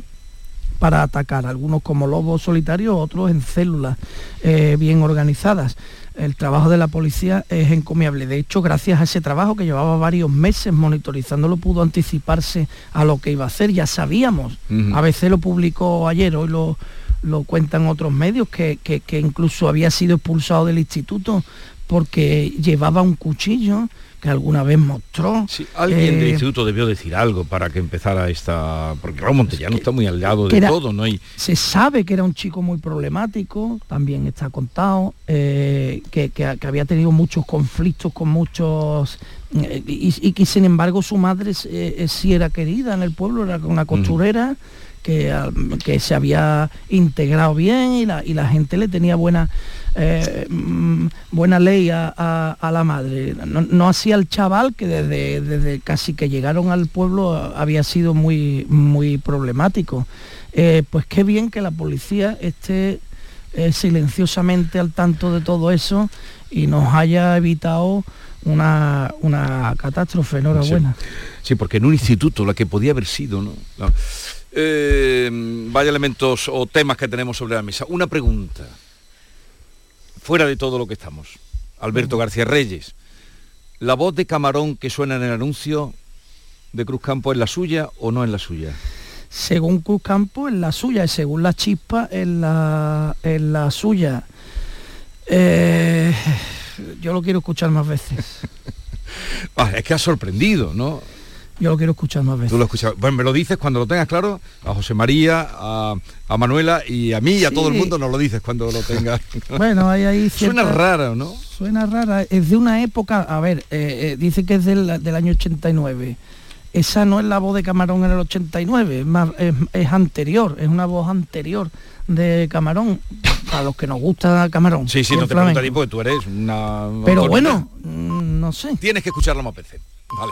para atacar, algunos como lobos solitarios, otros en células eh, bien organizadas el trabajo de la policía es encomiable. De hecho, gracias a ese trabajo que llevaba varios meses monitorizándolo, pudo anticiparse a lo que iba a hacer. Ya sabíamos, a veces lo publicó ayer, hoy lo, lo cuentan otros medios, que, que incluso había sido expulsado del instituto porque llevaba un cuchillo que alguna vez mostró. Sí, alguien del eh, instituto debió decir algo para que empezara esta... Porque Raúl Montellano está muy al lado de todo, ¿no? hay Se sabe que era un chico muy problemático, también está contado, eh, que, había tenido muchos conflictos con muchos... Eh, y, que sin embargo su madre sí era querida en el pueblo, era una costurera que, al- que se había integrado bien y la, y la gente le tenía buena eh, mm, buena ley a, la madre. No, no hacía el chaval que desde, casi que llegaron al pueblo había sido muy, muy problemático. Eh, pues qué bien que la policía esté eh, silenciosamente al tanto de todo eso y nos haya evitado una, catástrofe. Enhorabuena. Sí, porque en un instituto, la que podía haber sido, ¿no? No. Vaya elementos o temas que tenemos sobre la mesa. Una pregunta. Fuera de todo lo que estamos. Alberto García Reyes. ¿La voz de camarón que suena en el anuncio de Cruz Campo es la suya o no es la suya? según Cruz Campo es la suya y según la chispa es la, es la suya. Eh, yo lo quiero escuchar más veces. Ah, es que ha sorprendido, ¿no? Yo lo quiero escuchar más veces. Tú lo escuchas. Bueno, me lo dices cuando lo tengas claro, a José María, a, a Manuela y a mí y a Sí. todo el mundo nos lo dices cuando lo tengas. Bueno, hay ahí Suena raro, ¿no? Suena rara. Es de una época, a ver, eh, eh, dice que es del, del año 89. Esa no es la voz de Camarón en el 89, es, más, es, es anterior, es una voz anterior de Camarón, para los que nos gusta Camarón. Sí, sí, no te a flamenco. porque tú eres una... Pero bueno, mm, no sé. Tienes que escucharlo más veces. Vale.